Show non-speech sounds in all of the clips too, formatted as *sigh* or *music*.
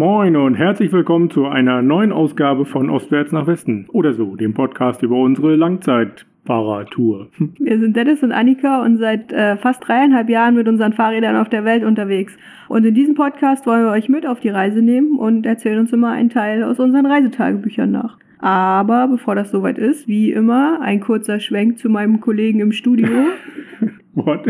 Moin und herzlich willkommen zu einer neuen Ausgabe von Ostwärts nach Westen oder so, dem Podcast über unsere Langzeitfahrradtour. *laughs* Wir sind Dennis und Annika und seit äh, fast dreieinhalb Jahren mit unseren Fahrrädern auf der Welt unterwegs. Und in diesem Podcast wollen wir euch mit auf die Reise nehmen und erzählen uns immer einen Teil aus unseren Reisetagebüchern nach. Aber bevor das soweit ist, wie immer, ein kurzer Schwenk zu meinem Kollegen im Studio. *laughs* What?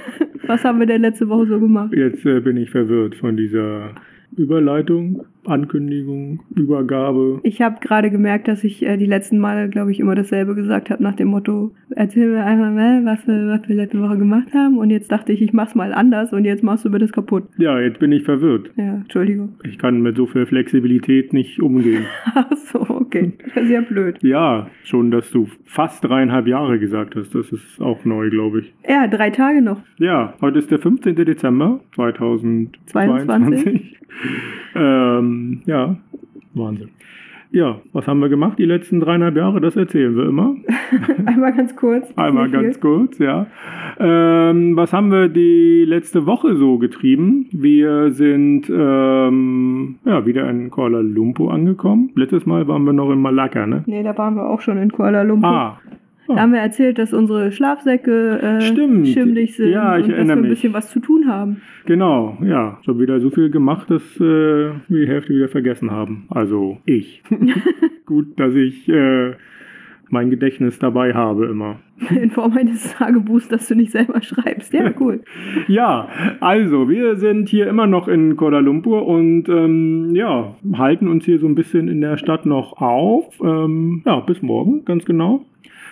*laughs* Was haben wir denn letzte Woche so gemacht? Jetzt äh, bin ich verwirrt von dieser Überleitung, Ankündigung, Übergabe. Ich habe gerade gemerkt, dass ich äh, die letzten Male, glaube ich, immer dasselbe gesagt habe nach dem Motto, erzähl mir einfach mal, was wir, was wir letzte Woche gemacht haben. Und jetzt dachte ich, ich mach's mal anders und jetzt machst du mir das kaputt. Ja, jetzt bin ich verwirrt. Ja, Entschuldigung. Ich kann mit so viel Flexibilität nicht umgehen. *laughs* Ach so, okay. Das ist ja blöd. ja, schon, dass du fast dreieinhalb Jahre gesagt hast. Das ist auch neu, glaube ich. Ja, drei Tage noch. Ja, heute ist der 15. Dezember 2022. 22. *laughs* ähm, ja, Wahnsinn. Ja, was haben wir gemacht die letzten dreieinhalb Jahre? Das erzählen wir immer. *laughs* Einmal ganz kurz. Einmal viel. ganz kurz, ja. Ähm, was haben wir die letzte Woche so getrieben? Wir sind ähm, ja, wieder in Kuala Lumpur angekommen. Letztes Mal waren wir noch in Malakka, ne? Nee, da waren wir auch schon in Kuala Lumpur. Ah, Da haben wir erzählt, dass unsere Schlafsäcke äh, Stimmt. sind Ja, ich und dass wir ein mich. bisschen was zu tun haben. genau, ja. Ich habe wieder so viel gemacht, dass äh, wir die Hälfte wieder vergessen haben. Also ich. *laughs* Gut, dass ich äh, mein Gedächtnis dabei habe immer. In Form eines Tagebuchs, das du nicht selber schreibst. Ja, *laughs* cool. Ja, also wir sind hier immer noch in Kuala Lumpur und ähm, ja, halten uns hier so ein bisschen in der Stadt noch auf. Ähm, ja, bis morgen, ganz genau.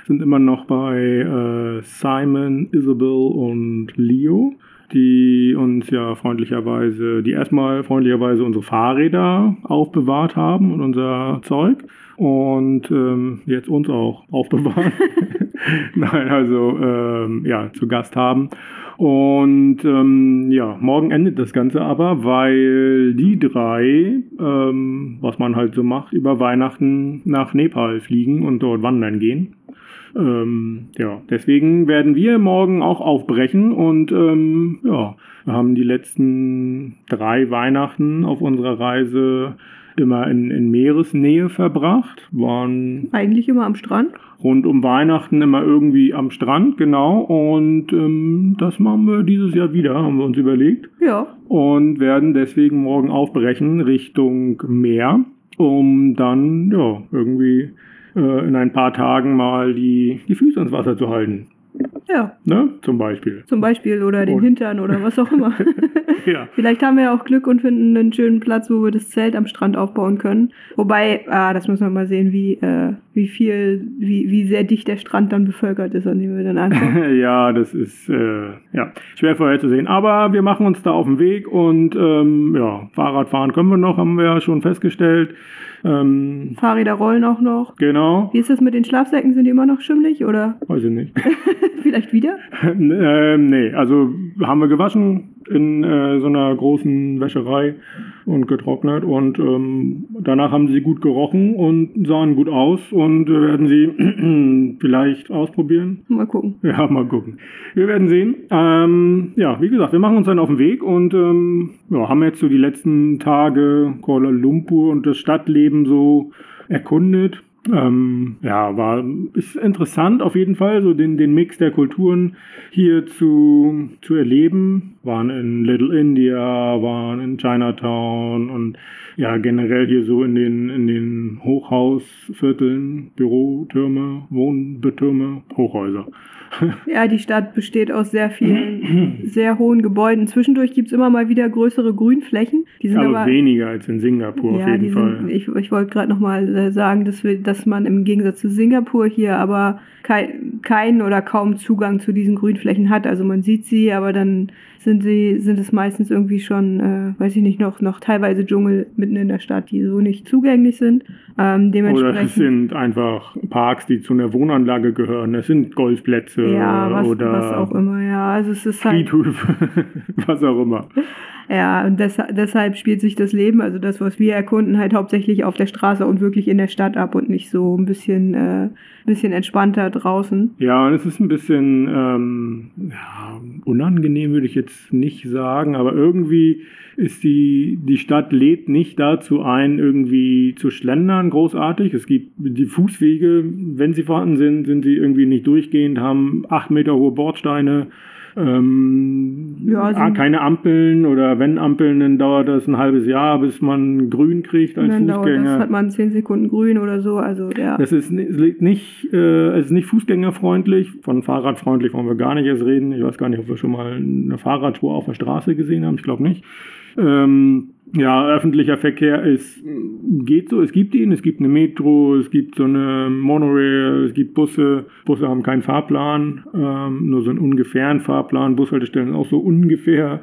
Sind immer noch bei äh, Simon, Isabel und Leo, die uns ja freundlicherweise, die erstmal freundlicherweise unsere Fahrräder aufbewahrt haben und unser Zeug und ähm, jetzt uns auch *laughs* aufbewahren. *laughs* Nein, also ähm, ja, zu Gast haben. Und ähm, ja, morgen endet das Ganze aber, weil die drei, ähm, was man halt so macht, über Weihnachten nach Nepal fliegen und dort wandern gehen. Ähm, ja, deswegen werden wir morgen auch aufbrechen und ähm, ja, wir haben die letzten drei Weihnachten auf unserer Reise immer in, in Meeresnähe verbracht, waren Eigentlich immer am Strand. rund um Weihnachten immer irgendwie am Strand, genau. Und ähm, das machen wir dieses Jahr wieder, haben wir uns überlegt. Ja. Und werden deswegen morgen aufbrechen Richtung Meer, um dann ja irgendwie in ein paar Tagen mal die, die Füße ins Wasser zu halten. Ja. Ne? Zum Beispiel. Zum Beispiel oder den Hintern oder was auch immer. *laughs* Ja. *laughs* Vielleicht haben wir ja auch Glück und finden einen schönen Platz, wo wir das Zelt am Strand aufbauen können. Wobei, ah, das müssen wir mal sehen, wie, äh, wie viel, wie, wie sehr dicht der Strand dann bevölkert ist, an dem wir dann ankommen. *laughs* ja, das ist äh, ja, schwer vorherzusehen. Aber wir machen uns da auf den Weg und ähm, ja, Fahrradfahren können wir noch, haben wir ja schon festgestellt. Ähm, Fahrräder rollen auch noch. genau, Wie ist das mit den Schlafsäcken? Sind die immer noch schimmlig oder weiß ich nicht. *laughs* vielleicht wieder? *laughs* ähm, nee, also haben wir gewaschen in äh, so einer großen Wäscherei und getrocknet und ähm, danach haben sie gut gerochen und sahen gut aus und wir werden sie *clears throat* vielleicht ausprobieren. Mal gucken. *laughs* Ja, mal gucken. Wir werden sehen. Ähm, ja, wie gesagt, wir machen uns dann auf den Weg und ähm, ja, haben jetzt so die letzten Tage Kuala Lumpur und das Stadtleben so erkundet. Ähm, ja, war ist interessant auf jeden Fall, so den, den Mix der Kulturen hier zu, zu erleben. Waren in Little India, waren in Chinatown und ja, generell hier so in den, in den Hochhausvierteln, Bürotürme, Wohnbetürme, Hochhäuser. *laughs* Ja, die Stadt besteht aus sehr vielen, sehr hohen Gebäuden. Zwischendurch gibt's immer mal wieder größere Grünflächen. Die sind aber, aber. weniger als in Singapur auf ja, jeden die Fall. sind, ich, ich wollte gerade nochmal äh, sagen, dass, wir, dass man im Gegensatz zu Singapur hier aber kein, keinen oder kaum Zugang zu diesen Grünflächen hat. Also man sieht sie, aber dann sind sie, sind es meistens irgendwie schon, äh, weiß ich nicht, noch, noch teilweise Dschungel mitten in der Stadt, die so nicht zugänglich sind. Ähm, Oder dementsprechend. es sind einfach Parks, die zu einer Wohnanlage gehören. Es sind Golfplätze ja, was, oder was auch immer, ja. Also es ist halt. Friedhöfe, *laughs* was auch immer. Ja, und des, deshalb spielt sich das Leben, also das, was wir erkunden, halt hauptsächlich auf der Straße und wirklich in der Stadt ab und nicht so ein bisschen, äh, bisschen entspannter draußen. Ja, und es ist ein bisschen ähm, ja, unangenehm, würde ich jetzt nicht sagen, aber irgendwie ist die, die Stadt lädt nicht dazu ein, irgendwie zu schlendern, großartig. Es gibt die Fußwege, wenn sie vorhanden sind, sind sie irgendwie nicht durchgehend, haben acht Meter hohe Bordsteine. Ähm, ja, also keine Ampeln oder wenn Ampeln, dann dauert das ein halbes Jahr, bis man grün kriegt als dann Fußgänger. Dauert das hat man zehn Sekunden grün oder so. Also ja. Das ist nicht, äh, es ist nicht fußgängerfreundlich. Von fahrradfreundlich wollen wir gar nicht erst reden. Ich weiß gar nicht, ob wir schon mal eine Fahrradspur auf der Straße gesehen haben. Ich glaube nicht. Ähm, ja, öffentlicher Verkehr ist, geht so. Es gibt ihn, es gibt eine Metro, es gibt so eine Monorail, es gibt Busse. Busse haben keinen Fahrplan, ähm, nur so einen ungefähren Fahrplan. Bushaltestellen auch so ungefähr.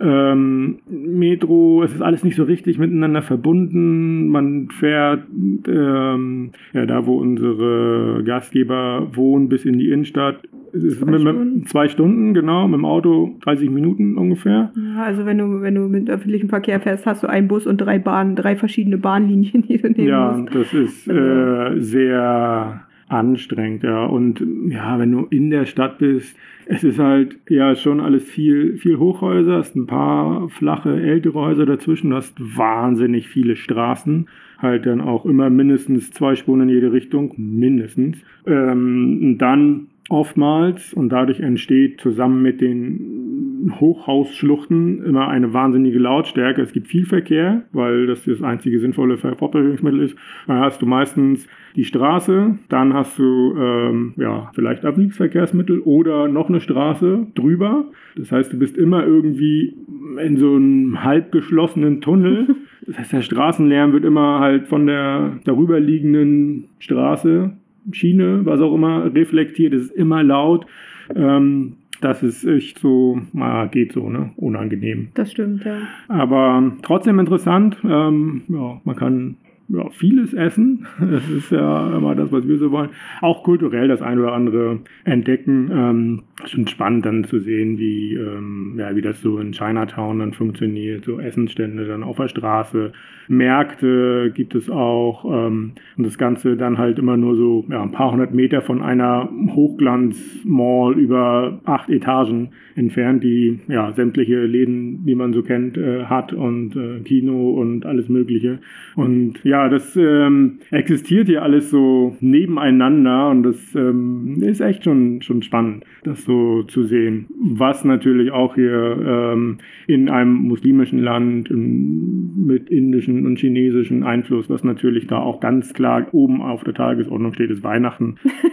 Ähm, Metro, es ist alles nicht so richtig miteinander verbunden. Man fährt ähm, ja, da, wo unsere Gastgeber wohnen, bis in die Innenstadt zwei, Stunden. zwei Stunden, genau, mit dem Auto 30 Minuten ungefähr. Ja, also wenn du, wenn du mit öffentlichem Verkehr fährst, hast du einen Bus und drei Bahnen, drei verschiedene Bahnlinien, die du nehmen ja, musst. Ja, das ist also. äh, sehr anstrengend, ja. Und ja, wenn du in der Stadt bist, es ist halt ja schon alles viel, viel Hochhäuser, hast ein paar flache, ältere Häuser dazwischen, du hast wahnsinnig viele Straßen, halt dann auch immer mindestens zwei Spuren in jede Richtung, mindestens. Ähm, dann oftmals und dadurch entsteht zusammen mit den Hochhausschluchten immer eine wahnsinnige Lautstärke. Es gibt viel Verkehr, weil das das einzige sinnvolle Fortbewegungsmittel ist. Dann hast du meistens die Straße, dann hast du ähm, ja vielleicht Öffentlichkeitsverkehrsmittel oder noch eine Straße drüber. Das heißt, du bist immer irgendwie in so einem halb geschlossenen Tunnel. *laughs* Das heißt, der Straßenlärm wird immer halt von der darüber liegenden Straße Schiene, was auch immer, reflektiert. Es ist immer laut. Ähm, das ist echt so, na, geht so, ne? Unangenehm. Das stimmt, ja. Aber trotzdem interessant. Ähm, ja, man kann ja, vieles essen. *laughs* Das ist ja immer das, was wir so wollen. Auch kulturell das eine oder andere entdecken. Ähm, schon spannend dann zu sehen, wie, ähm, ja, wie das so in Chinatown dann funktioniert. So Essensstände dann auf der Straße. Märkte gibt es auch. Ähm, und das Ganze dann halt immer nur so ja, ein paar hundert Meter von einer Hochglanz-Mall über acht Etagen entfernt, die ja sämtliche Läden, die man so kennt, äh, hat und äh, Kino und alles Mögliche. Und ja, das ähm, existiert hier alles so nebeneinander und das ähm, ist echt schon, schon spannend, das so zu sehen. Was natürlich auch hier ähm, in einem muslimischen Land mit indischen und chinesischen Einfluss, was natürlich da auch ganz klar oben auf der Tagesordnung steht, ist Weihnachten. *laughs*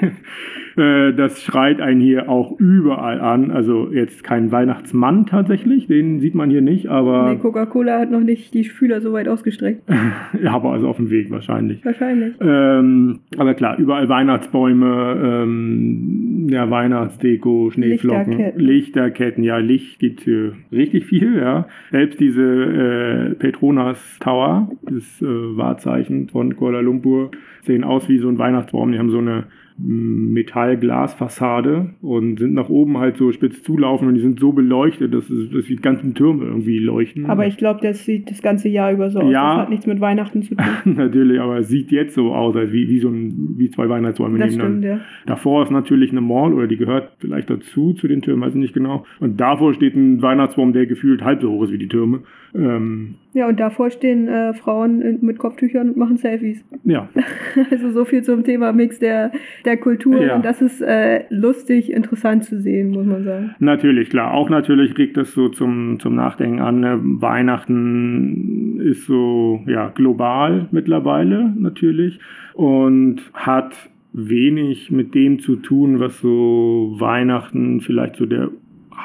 *laughs* Äh, das schreit einen hier auch überall an. Also jetzt kein Weihnachtsmann tatsächlich, den sieht man hier nicht, aber. Nee, Coca-Cola hat noch nicht die Fühler so weit ausgestreckt. *laughs* ja, aber also auf dem Weg wahrscheinlich. Wahrscheinlich. Ähm, aber klar, überall Weihnachtsbäume, ähm, ja, Weihnachtsdeko, Schneeflocken, Lichterketten. Lichterketten. Ja, Licht gibt hier richtig viel, ja. Selbst diese äh, Petronas Tower, das äh, Wahrzeichen von Kuala Lumpur, sehen aus wie so ein Weihnachtsbaum. Die haben so eine Metallglasfassade und sind nach oben halt so spitz zulaufen und die sind so beleuchtet, dass, es, dass die ganzen Türme irgendwie leuchten. Aber ich glaube, das sieht das ganze Jahr über so aus. Ja, das hat nichts mit Weihnachten zu tun. *laughs* natürlich, aber es sieht jetzt so aus, als wie, wie so ein, wie zwei Weihnachtsbäume das stimmt, ja. Davor ist natürlich eine Mall oder die gehört vielleicht dazu, zu den Türmen, weiß ich nicht genau. Und davor steht ein Weihnachtsbaum, der gefühlt halb so hoch ist wie die Türme. Ähm, ja, und davor stehen äh, Frauen mit Kopftüchern und machen Selfies. Ja. *laughs* also so viel zum Thema Mix der, der Kultur. Ja. Und das ist äh, lustig, interessant zu sehen, muss man sagen. Natürlich, klar. Auch natürlich regt das so zum, zum Nachdenken an. Ne? Weihnachten ist so ja, global mittlerweile natürlich und hat wenig mit dem zu tun, was so Weihnachten vielleicht so der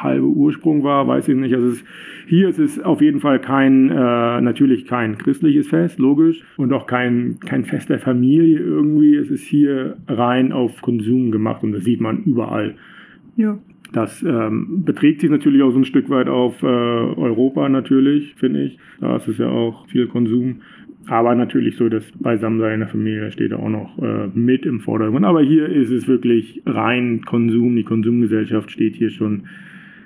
halbe Ursprung war, weiß ich nicht. Also es, hier ist es auf jeden Fall kein, äh, natürlich kein christliches Fest, logisch, und auch kein, kein Fest der Familie irgendwie. Es ist hier rein auf Konsum gemacht und das sieht man überall. Ja. Das ähm, beträgt sich natürlich auch so ein Stück weit auf äh, Europa natürlich, finde ich. Da ist es ja auch viel Konsum. Aber natürlich so das Beisammensein der Familie steht auch noch äh, mit im Vordergrund. Aber hier ist es wirklich rein Konsum. Die Konsumgesellschaft steht hier schon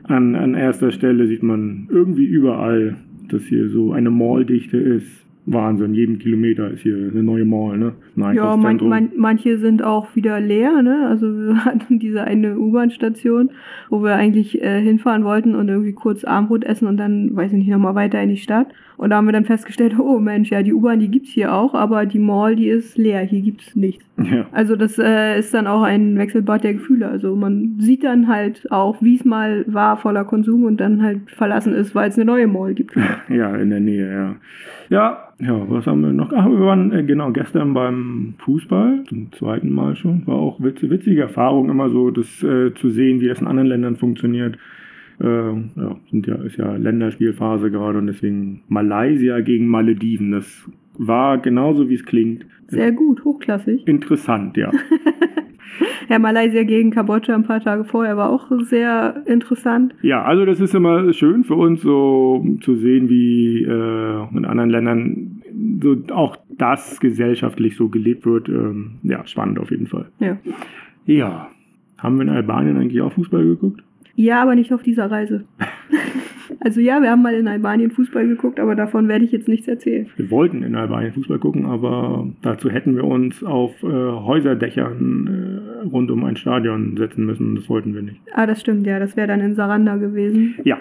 an, an erster Stelle sieht man irgendwie überall, dass hier so eine Malldichte ist. Wahnsinn, jeden Kilometer ist hier eine neue Mall, ne? Ein Ja, man, man, manche sind auch wieder leer, ne? Also wir *laughs* hatten diese eine U-Bahn-Station, wo wir eigentlich äh, hinfahren wollten und irgendwie kurz Armbrot essen und dann, weiß ich nicht, nochmal weiter in die Stadt. Und da haben wir dann festgestellt, oh Mensch, ja, die U-Bahn, die gibt's hier auch, aber die Mall, die ist leer, hier gibt's nichts. Ja. Also das äh, ist dann auch ein Wechselbad der Gefühle. Also man sieht dann halt auch, wie es mal war, voller Konsum und dann halt verlassen ist, weil es eine neue Mall gibt. *laughs* Ja, in der Nähe, ja. Ja, ja, was haben wir noch? Ach, wir waren äh, genau gestern beim Fußball, zum zweiten Mal schon. War auch witz, witzige Erfahrung, immer so das äh, zu sehen, wie das in anderen Ländern funktioniert. Äh, ja, sind ja, ist ja Länderspielphase gerade und deswegen Malaysia gegen Malediven. Das war genauso wie es klingt. Sehr gut, hochklassig. Interessant, ja. *laughs* Ja, Malaysia gegen Kambodscha ein paar Tage vorher war auch sehr interessant. Ja, also das ist immer schön für uns so zu sehen, wie äh, in anderen Ländern so auch das gesellschaftlich so gelebt wird. Ähm, ja, spannend auf jeden Fall. Ja. Ja. Haben wir in Albanien eigentlich auch Fußball geguckt? Ja, aber nicht auf dieser Reise. *laughs* also ja, wir haben mal in Albanien Fußball geguckt, aber davon werde ich jetzt nichts erzählen. Wir wollten in Albanien Fußball gucken, aber dazu hätten wir uns auf äh, Häuserdächern äh, rund um ein Stadion setzen müssen. Das wollten wir nicht. Ah, das stimmt, ja, das wäre dann in Saranda gewesen. Ja.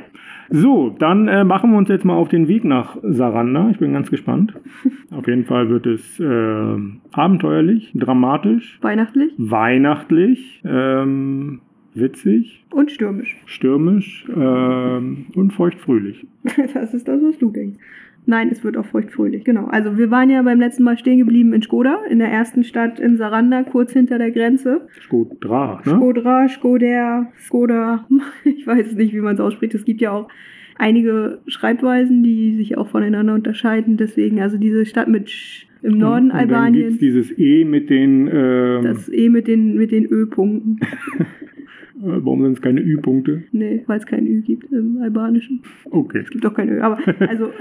So, dann äh, machen wir uns jetzt mal auf den Weg nach Saranda. Ich bin ganz gespannt. *laughs* auf jeden Fall wird es äh, abenteuerlich, dramatisch, Weihnachtlich weihnachtlich, ähm, witzig, und stürmisch. stürmisch ähm, und feuchtfröhlich. *laughs* Das ist das, was du denkst. Nein, es wird auch feuchtfröhlich, genau. Also wir waren ja beim letzten Mal stehen geblieben in Skoda, in der ersten Stadt in Saranda, kurz hinter der Grenze. Skodra, ne? Skodra, Skoder, Skoda, *laughs* ich weiß nicht, wie man es ausspricht. Es gibt ja auch einige Schreibweisen, die sich auch voneinander unterscheiden. Deswegen, also diese Stadt mit Sch im Norden und, und Dann Albaniens, gibt's dieses E mit den. Ähm, das E mit den, mit den Ö-Punkten. *laughs* äh, warum sind es keine Ü-Punkte? nee, weil es kein Ü gibt im Albanischen. Okay. Es gibt auch kein Ö, aber *laughs* also *laughs*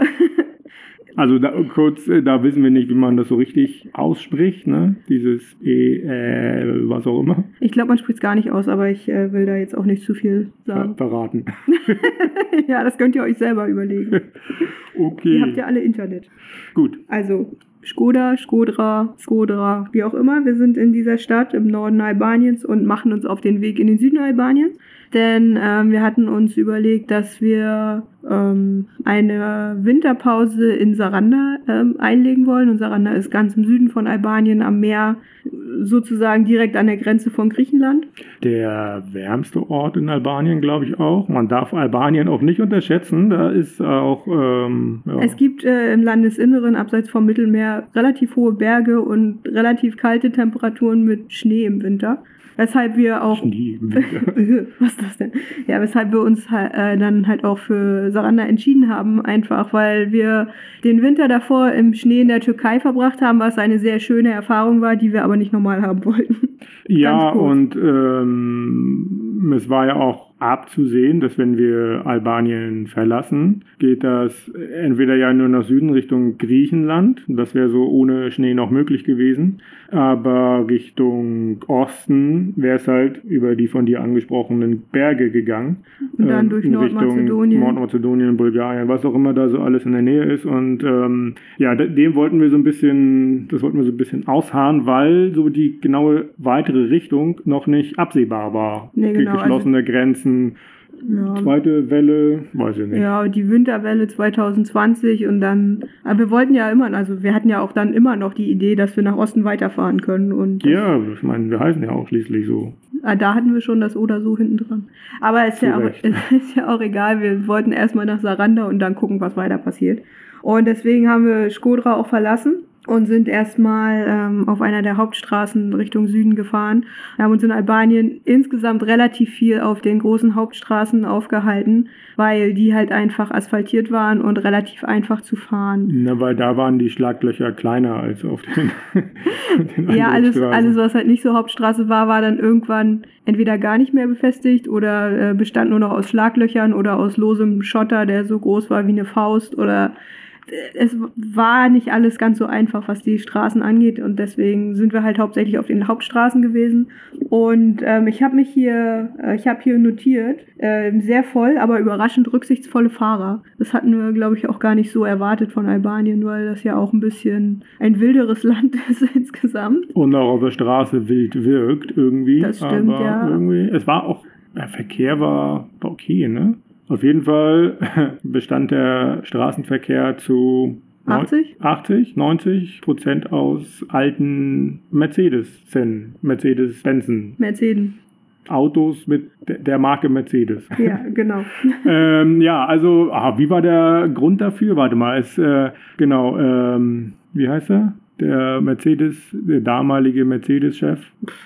Also da, kurz, äh, da wissen wir nicht, wie man das so richtig ausspricht, ne? Dieses E, äh, was auch immer. ich glaube, man spricht es gar nicht aus, aber ich äh, will da jetzt auch nicht zu viel Ver sagen. verraten. *laughs* ja, das könnt ihr euch selber überlegen. Okay. Ihr habt ja alle Internet. Gut. Also Skoda, Skodra, Skodra, wie auch immer. Wir sind in dieser Stadt im Norden Albaniens und machen uns auf den Weg in den Süden Albaniens. Denn ähm, wir hatten uns überlegt, dass wir ähm, eine Winterpause in Saranda ähm, einlegen wollen. Und Saranda ist ganz im Süden von Albanien am Meer, sozusagen direkt an der Grenze von Griechenland. Der wärmste Ort in Albanien, glaube ich auch. Man darf Albanien auch nicht unterschätzen. Da ist auch. Ähm, ja. Es gibt äh, im Landesinneren, abseits vom Mittelmeer, relativ hohe Berge und relativ kalte Temperaturen mit Schnee im Winter. Weshalb wir auch. Schnee. *laughs* Was ist das denn? Ja, weshalb wir uns halt, äh, dann halt auch für Saranda entschieden haben, einfach weil wir den Winter davor im Schnee in der Türkei verbracht haben, was eine sehr schöne Erfahrung war, die wir aber nicht nochmal haben wollten. *laughs* Ja, und ähm, es war ja auch abzusehen, dass wenn wir Albanien verlassen, geht das entweder ja nur nach Süden Richtung Griechenland, das wäre so ohne Schnee noch möglich gewesen, aber Richtung Osten wäre es halt über die von dir angesprochenen Berge gegangen. Und dann ähm, durch Nordmazedonien. Nordmazedonien, Bulgarien, was auch immer da so alles in der Nähe ist. Und ähm, ja, de- dem wollten wir so ein bisschen, das wollten wir so ein bisschen ausharren, weil so die genaue weitere Richtung noch nicht absehbar war. Nee, genau, also- Geschlossene Grenzen, Ja, zweite Welle, weiß ich nicht. Ja, die Winterwelle 2020 und dann, aber wir wollten ja immer, also wir hatten ja auch dann immer noch die Idee, dass wir nach Osten weiterfahren können und Ja, ich meine, wir heißen ja auch schließlich so. ah, da hatten wir schon das oder so hinten dran. Aber ist Zu ja, auch, *laughs* ist ja auch egal, wir wollten erstmal nach Saranda und dann gucken, was weiter passiert. Und deswegen haben wir Skodra auch verlassen und sind erstmal ähm, auf einer der Hauptstraßen Richtung Süden gefahren. Wir haben uns in Albanien insgesamt relativ viel auf den großen Hauptstraßen aufgehalten, weil die halt einfach asphaltiert waren und relativ einfach zu fahren. Na, weil da waren die Schlaglöcher kleiner als auf den, *laughs* den Ja, anderen alles, Straßen. alles, was halt nicht so Hauptstraße war, war dann irgendwann entweder gar nicht mehr befestigt oder äh, bestand nur noch aus Schlaglöchern oder aus losem Schotter, der so groß war wie eine Faust oder es war nicht alles ganz so einfach, was die Straßen angeht und deswegen sind wir halt hauptsächlich auf den Hauptstraßen gewesen. Und ähm, ich habe mich hier, äh, ich habe hier notiert, äh, sehr voll, aber überraschend rücksichtsvolle Fahrer. Das hatten wir, glaube ich, auch gar nicht so erwartet von Albanien, weil das ja auch ein bisschen ein wilderes *laughs* Land ist insgesamt. Und auch auf der Straße wild wirkt irgendwie. Das stimmt, aber ja. Irgendwie, es war auch, der Verkehr war okay, ne? Auf jeden Fall *laughs* bestand der Straßenverkehr zu 80? 80, 90 Prozent aus alten Mercedes-Zennen, Mercedes-Benzen. Mercedes. Autos mit der Marke Mercedes. *laughs* Ja, genau. *laughs* ähm, ja, also, ah, wie war der Grund dafür? Warte mal, es, äh, genau, ähm, wie heißt er? Der Mercedes, der damalige Mercedes-Chef,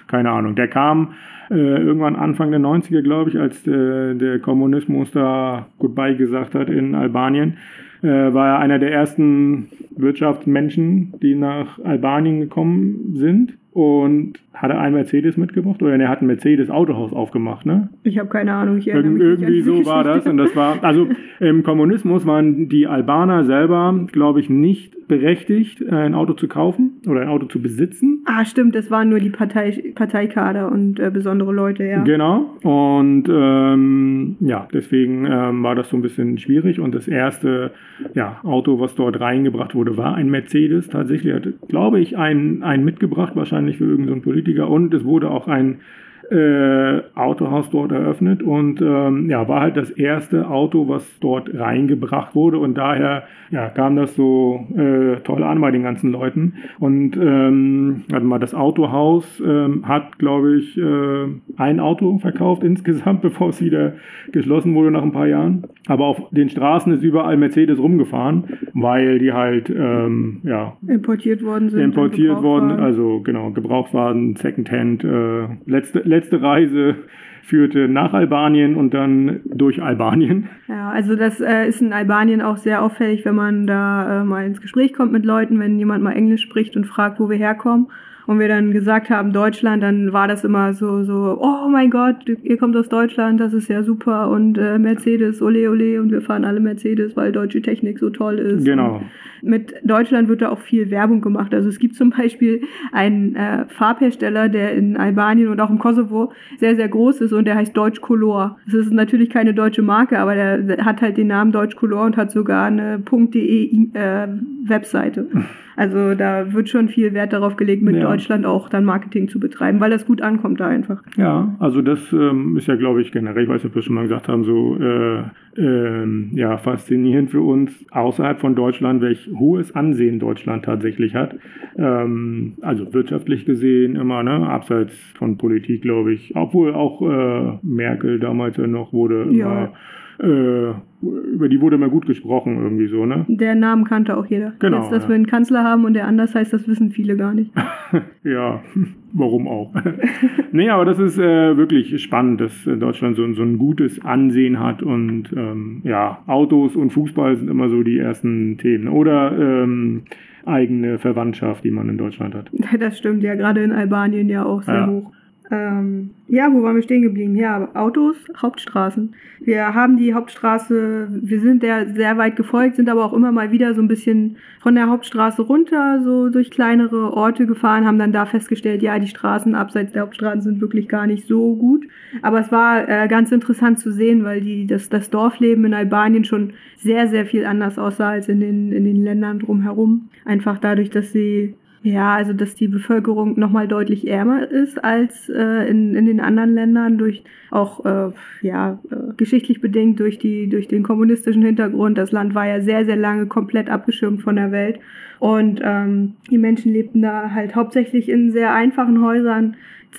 keine Ahnung, der kam äh, irgendwann Anfang der 90er, glaube ich, als der, der Kommunismus da Goodbye gesagt hat in Albanien, äh, war er einer der ersten Wirtschaftsmenschen, die nach Albanien gekommen sind und hatte ein Mercedes mitgebracht oder er hat ein Mercedes Autohaus aufgemacht, ne? Ich habe keine Ahnung, ich erinnere mich Irgendwie so war das und das war also im Kommunismus waren die Albaner selber, glaube ich, nicht berechtigt, ein Auto zu kaufen oder ein Auto zu besitzen. Ah, stimmt, das waren nur die Partei, Parteikader und äh, besondere Leute, ja. Genau und ähm, ja, deswegen ähm, war das so ein bisschen schwierig und das erste ja, Auto, was dort reingebracht wurde, war ein Mercedes. Tatsächlich hat, glaube ich, ein, ein mitgebracht, wahrscheinlich für irgendeinen Politiker. Und es wurde auch ein äh, Autohaus dort eröffnet und ähm, ja, war halt das erste Auto, was dort reingebracht wurde und daher ja, kam das so äh, toll an bei den ganzen Leuten. Und ähm, also mal das Autohaus ähm, hat, glaube ich, äh, ein Auto verkauft *laughs* insgesamt, bevor es wieder geschlossen wurde nach ein paar Jahren. Aber auf den Straßen ist überall Mercedes rumgefahren, weil die halt ähm, ja, importiert worden sind. Importiert worden, also genau, Gebrauchtwagen, Secondhand, äh, letzte, letzte Reise führte nach Albanien und dann durch Albanien. Ja, also das äh, ist in Albanien auch sehr auffällig, wenn man da äh, mal ins Gespräch kommt mit Leuten, wenn jemand mal Englisch spricht und fragt, wo wir herkommen und wir dann gesagt haben Deutschland, dann war das immer so, so, oh mein Gott, ihr kommt aus Deutschland, das ist ja super und äh, Mercedes, ole ole und wir fahren alle Mercedes, weil deutsche Technik so toll ist. Genau. Und mit Deutschland wird da auch viel Werbung gemacht. Also es gibt zum Beispiel einen äh, Farbhersteller, der in Albanien und auch im Kosovo sehr, sehr groß ist und der heißt Deutsch Color. Das ist natürlich keine deutsche Marke, aber der, der hat halt den Namen Deutsch Color und hat sogar eine .de äh, Webseite. Also da wird schon viel Wert darauf gelegt, mit ja. Deutschland auch dann Marketing zu betreiben, weil das gut ankommt da einfach. Ja, also das ähm, ist ja, glaube ich, generell, ich weiß nicht, ob wir schon mal gesagt haben, so äh, äh, ja, faszinierend für uns außerhalb von Deutschland, welch hohes Ansehen Deutschland tatsächlich hat. Ähm, also wirtschaftlich gesehen immer, ne, abseits von Politik, glaube ich. Obwohl auch äh, Merkel damals ja noch wurde immer ja äh, über die wurde immer gut gesprochen, irgendwie so, ne? Der Namen kannte auch jeder. Genau. Jetzt, dass ja. wir einen Kanzler haben und der anders heißt, das wissen viele gar nicht. *laughs* ja, *laughs* warum auch? *laughs* nee, aber das ist äh, wirklich spannend, dass Deutschland so, so ein gutes Ansehen hat und ähm, ja, Autos und Fußball sind immer so die ersten Themen. Oder ähm, eigene Verwandtschaft, die man in Deutschland hat. Das stimmt, ja, gerade in Albanien ja auch sehr Ja. hoch. Ähm, ja, wo waren wir stehen geblieben? Ja, Autos, Hauptstraßen. Wir haben die Hauptstraße, wir sind der sehr weit gefolgt, sind aber auch immer mal wieder so ein bisschen von der Hauptstraße runter, so durch kleinere Orte gefahren, haben dann da festgestellt, ja, die Straßen abseits der Hauptstraßen sind wirklich gar nicht so gut. Aber es war äh, ganz interessant zu sehen, weil die, das, das Dorfleben in Albanien schon sehr, sehr viel anders aussah als in den, in den Ländern drumherum. Einfach dadurch, dass sie ja, also dass die Bevölkerung nochmal deutlich ärmer ist als äh, in, in den anderen Ländern, durch auch äh, ja, äh, geschichtlich bedingt durch, die, durch den kommunistischen Hintergrund. Das Land war ja sehr, sehr lange komplett abgeschirmt von der Welt. Und ähm, die Menschen lebten da halt hauptsächlich in sehr einfachen Häusern.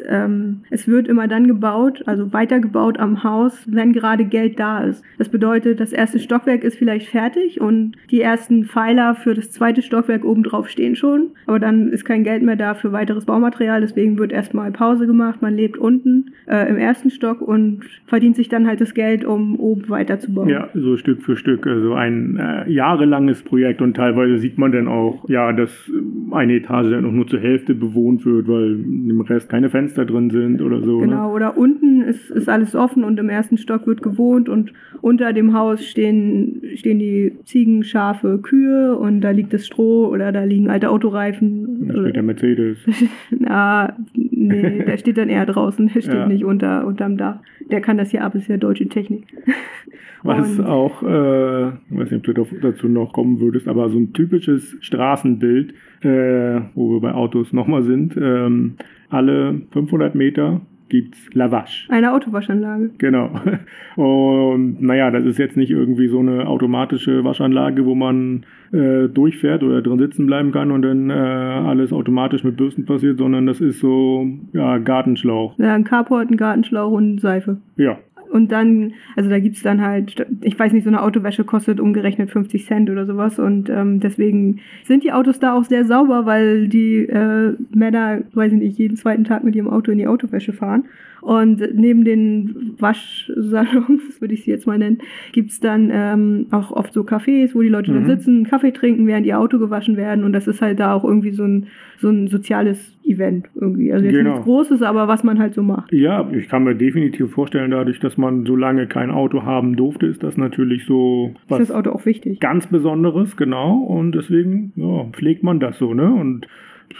Ähm, es wird immer dann gebaut, also weitergebaut am Haus, wenn gerade Geld da ist. Das bedeutet, das erste Stockwerk ist vielleicht fertig und die ersten Pfeiler für das zweite Stockwerk obendrauf stehen schon. Aber dann ist kein Geld mehr da für weiteres Baumaterial. Deswegen wird erstmal Pause gemacht. Man lebt unten äh, im ersten Stock und verdient sich dann halt das Geld, um oben weiterzubauen. Ja, so Stück für Stück. Also ein äh, jahrelanges Projekt und teilweise sieht man dann auch, ja, dass eine Etage dann auch nur zur Hälfte bewohnt wird, weil im Rest keine Fenster Fenster drin sind oder so. Genau, Ne? oder unten ist, ist alles offen und im ersten Stock wird gewohnt und unter dem Haus stehen, stehen die Ziegen, Schafe, Kühe und da liegt das Stroh oder da liegen alte Autoreifen. Da steht der Mercedes. *laughs* Na, nee, der steht dann eher draußen, der steht Ja. nicht unter, unterm Dach. Der kann das hier ab, ist ja deutsche Technik. *laughs* Was Und- auch, äh, ich weiß nicht, ob du da- dazu noch kommen würdest, aber so ein typisches Straßenbild, äh, wo wir bei Autos nochmal sind, ähm, alle 500 Meter gibt's Lavage. Eine Autowaschanlage. Genau. *laughs* Und naja, das ist jetzt nicht irgendwie so eine automatische Waschanlage, wo man äh, durchfährt oder drin sitzen bleiben kann und dann äh, alles automatisch mit Bürsten passiert, sondern das ist so, ja, Gartenschlauch. Ja, ein Carport, ein Gartenschlauch und Seife. Ja, Und dann, also da gibt's dann halt, ich weiß nicht, so eine Autowäsche kostet umgerechnet 50 Cent oder sowas. Und ähm, deswegen sind die Autos da auch sehr sauber, weil die äh, Männer, weiß ich nicht, jeden zweiten Tag mit ihrem Auto in die Autowäsche fahren. Und neben den Waschsalons, *laughs* würde ich sie jetzt mal nennen, gibt's dann ähm, auch oft so Cafés, wo die Leute dann Mhm. sitzen, Kaffee trinken, während ihr Auto gewaschen werden. Und das ist halt da auch irgendwie so ein, so ein soziales Event irgendwie. Also jetzt Genau. nichts Großes, aber was man halt so macht. Ja, ich kann mir definitiv vorstellen, dadurch, dass man so lange kein Auto haben durfte, ist das natürlich so Ist was das Auto auch wichtig. ganz Besonderes, genau. Und deswegen ja, pflegt man das so, ne? Und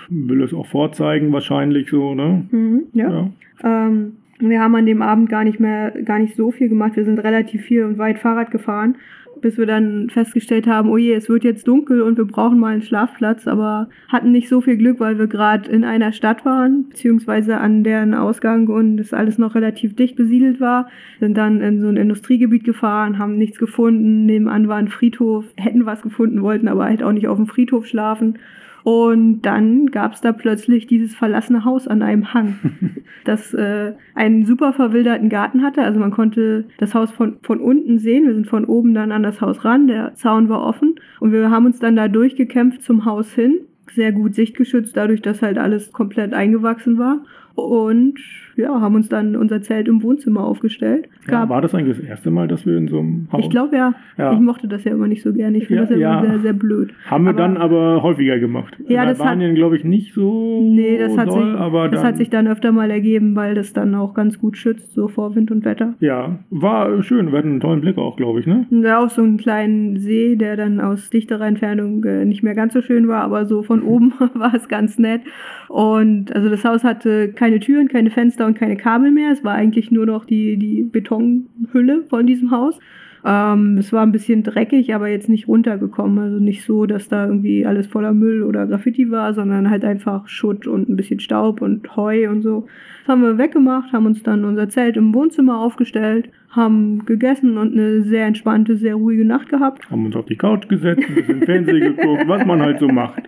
will es auch vorzeigen, wahrscheinlich so, ne? Mhm, ja. Ähm, wir haben an dem Abend gar nicht mehr, gar nicht so viel gemacht. Wir sind relativ viel und weit Fahrrad gefahren, bis wir dann festgestellt haben, oh je, es wird jetzt dunkel und wir brauchen mal einen Schlafplatz, aber hatten nicht so viel Glück, weil wir gerade in einer Stadt waren, beziehungsweise an deren Ausgang und das alles noch relativ dicht besiedelt war. Sind dann in so ein Industriegebiet gefahren, haben nichts gefunden. Nebenan war ein Friedhof, hätten was gefunden, wollten aber halt auch nicht auf dem Friedhof schlafen. Und dann gab es da plötzlich dieses verlassene Haus an einem Hang, *laughs* das äh, einen super verwilderten Garten hatte. Also man konnte das Haus von, von unten sehen. Wir sind von oben dann an das Haus ran. Der Zaun war offen und wir haben uns dann da durchgekämpft zum Haus hin. Sehr gut sichtgeschützt, dadurch, dass halt alles komplett eingewachsen war. Und ja, haben uns dann unser Zelt im Wohnzimmer aufgestellt. Es Ja, war das eigentlich das erste Mal, dass wir in so einem Haus... ich glaube ja, Ja. ich mochte das ja immer nicht so gerne. Ich finde Ja, das ja, ja. immer sehr, sehr blöd. Haben wir Aber- dann aber häufiger gemacht. Ja, In das hat- Albanien, glaube ich, nicht so Nee, das hat, doll, sich, aber das dann, hat sich dann öfter mal ergeben, weil das dann auch ganz gut schützt, so vor Wind und Wetter. Ja, war schön. Wir hatten einen tollen Blick auch, glaube ich, ne? Da auch so einen kleinen See, der dann aus dichterer Entfernung äh, nicht mehr ganz so schön war, aber so von *laughs* oben *laughs* war es ganz nett. Und also das Haus hatte keine Türen, keine Fenster und keine Kabel mehr. Es war eigentlich nur noch die, die Betonhülle von diesem Haus. Ähm, es war ein bisschen dreckig, aber jetzt nicht runtergekommen. Also nicht so, dass da irgendwie alles voller Müll oder Graffiti war, sondern halt einfach Schutt und ein bisschen Staub und Heu und so. Haben wir weggemacht, haben uns dann unser Zelt im Wohnzimmer aufgestellt, haben gegessen und eine sehr entspannte, sehr ruhige Nacht gehabt. Haben uns auf die Couch gesetzt, ein bisschen Fernsehen *laughs* geguckt, was man halt so macht.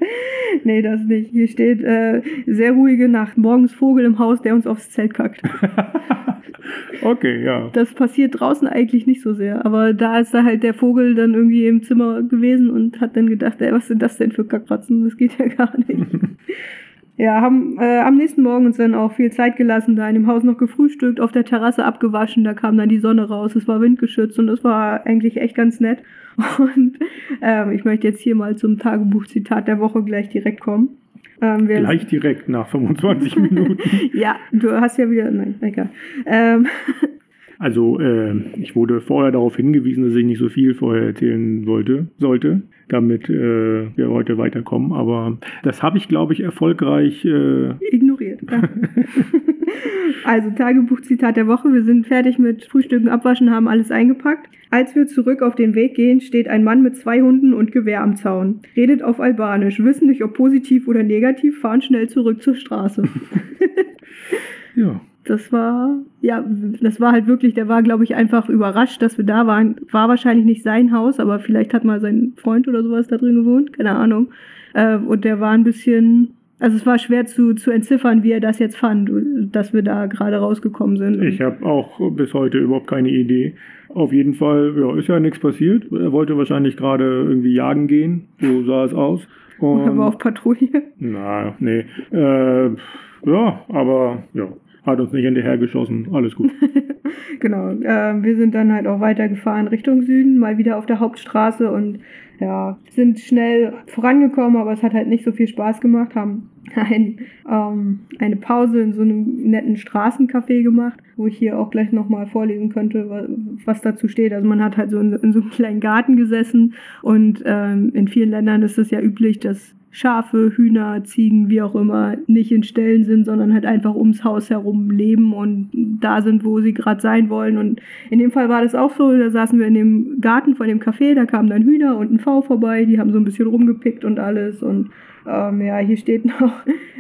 Nee, das nicht. Hier steht äh, sehr ruhige Nacht. Morgens Vogel im Haus, der uns aufs Zelt kackt. *laughs* Okay, ja. Das passiert draußen eigentlich nicht so sehr. Aber da ist da halt der Vogel dann irgendwie im Zimmer gewesen und hat dann gedacht, ey, was sind das denn für Kackratzen? Das geht ja gar nicht. *laughs* Ja, haben äh, am nächsten Morgen uns dann auch viel Zeit gelassen, da in dem Haus noch gefrühstückt, auf der Terrasse abgewaschen, da kam dann die Sonne raus, es war windgeschützt und es war eigentlich echt ganz nett. *laughs* Und ähm, ich möchte jetzt hier mal zum Tagebuchzitat der Woche gleich direkt kommen. Ähm, Gleich direkt nach 25 *laughs* Minuten. Ja, du hast ja wieder, nein, egal. Ähm, Also, äh, ich wurde vorher darauf hingewiesen, dass ich nicht so viel vorher erzählen wollte, sollte, damit äh, wir heute weiterkommen. Aber das habe ich, glaube ich, erfolgreich. Äh, ignoriert. Ja. *laughs* also Tagebuchzitat der Woche. Wir sind fertig mit Frühstücken, Abwaschen, haben alles eingepackt. Als wir zurück auf den Weg gehen, steht ein Mann mit zwei Hunden und Gewehr am Zaun. Redet auf Albanisch, wissen nicht, ob positiv oder negativ, fahren schnell zurück zur Straße. *laughs* *laughs* ja, Das war, ja, das war halt wirklich, der war, glaube ich, einfach überrascht, dass wir da waren. War wahrscheinlich nicht sein Haus, aber vielleicht hat mal sein Freund oder sowas da drin gewohnt, keine Ahnung. Äh, und der war ein bisschen, also es war schwer zu, zu entziffern, wie er das jetzt fand, dass wir da gerade rausgekommen sind. ich habe auch bis heute überhaupt keine Idee. Auf jeden Fall, ja, ist ja nichts passiert. Er wollte wahrscheinlich gerade irgendwie jagen gehen. So sah es aus. *laughs* Und er war auf Patrouille. Na, nee. Äh, ja, aber ja, hat uns nicht hinterhergeschossen. Alles gut. *laughs* genau. Äh, wir sind dann halt auch weitergefahren Richtung Süden, mal wieder auf der Hauptstraße und ja, sind schnell vorangekommen, aber es hat halt nicht so viel Spaß gemacht, haben *laughs* ein, ähm, eine Pause in so einem netten Straßencafé gemacht, wo ich hier auch gleich nochmal vorlesen könnte, was, was, dazu steht. Also man hat halt so in, in so einem kleinen Garten gesessen und ähm, in vielen Ländern ist es ja üblich, dass Schafe, Hühner, Ziegen, wie auch immer, nicht in Ställen sind, sondern halt einfach ums Haus herum leben und da sind, wo sie gerade sein wollen. Und in dem Fall war das auch so, da saßen wir in dem Garten von dem Café, da kamen dann Hühner und ein V vorbei, die haben so ein bisschen rumgepickt und alles. Und ähm, ja, hier steht *laughs* noch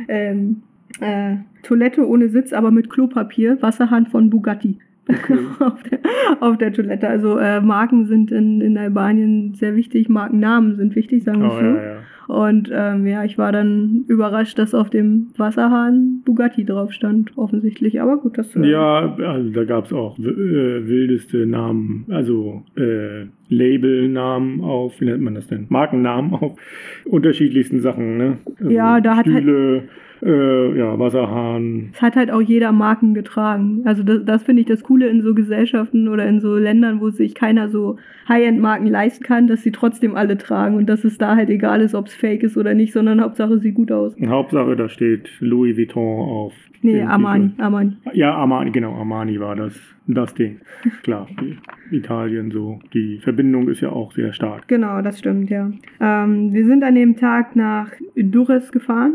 ähm, äh, Toilette ohne Sitz, aber mit Klopapier, Wasserhahn von Bugatti. Okay. *laughs* auf, der, auf, der, Toilette. Also äh, Marken sind in, in Albanien sehr wichtig, Markennamen sind wichtig, sagen wir oh, so. Ja, ja. Und ähm, ja, ich war dann überrascht, dass auf dem Wasserhahn Bugatti drauf stand, offensichtlich. Aber gut, das. Äh ja, also da gab es auch äh, wildeste Namen, also äh, Labelnamen auf, wie nennt man das denn? Markennamen auf unterschiedlichsten Sachen, ne? Also ja, da hat Stühle, halt äh, ja, Wasserhahn. Es hat halt auch jeder Marken getragen. Also das, das finde ich das Coole in so Gesellschaften oder in so Ländern, wo sich keiner so High-End-Marken leisten kann, dass sie trotzdem alle tragen und dass es da halt egal ist, ob es fake ist oder nicht, sondern Hauptsache sieht gut aus. Hauptsache, da steht Louis Vuitton auf. Nee, Armani, Armani. Ja, Armani, genau, Armani war das, das Ding. Klar, Italien so. Die Verbindung ist ja auch sehr stark. Genau, das stimmt, ja. Ähm, wir sind an dem Tag nach Durres gefahren.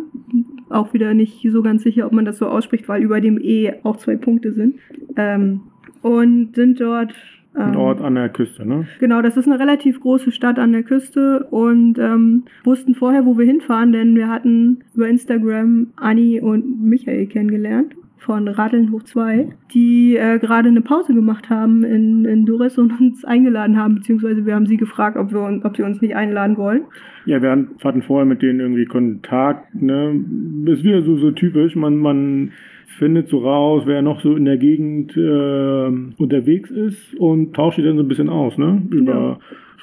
Auch wieder nicht so ganz sicher, ob man das so ausspricht, weil über dem E auch zwei Punkte sind. Ähm, und sind dort ein ähm, Ort an der Küste, ne? Genau, das ist eine relativ große Stadt an der Küste und ähm, wussten vorher, wo wir hinfahren, denn wir hatten über Instagram Anni und Michael kennengelernt von Radeln hoch 2, die äh, gerade eine Pause gemacht haben in, in Durres und uns eingeladen haben, beziehungsweise wir haben sie gefragt, ob, wir, ob sie uns nicht einladen wollen. Ja, wir hatten vorher mit denen irgendwie Kontakt, ne? Ist wieder so, so typisch, man, man findet so raus, wer noch so in der Gegend äh, unterwegs ist und tauscht die dann so ein bisschen aus, ne? Über, ja.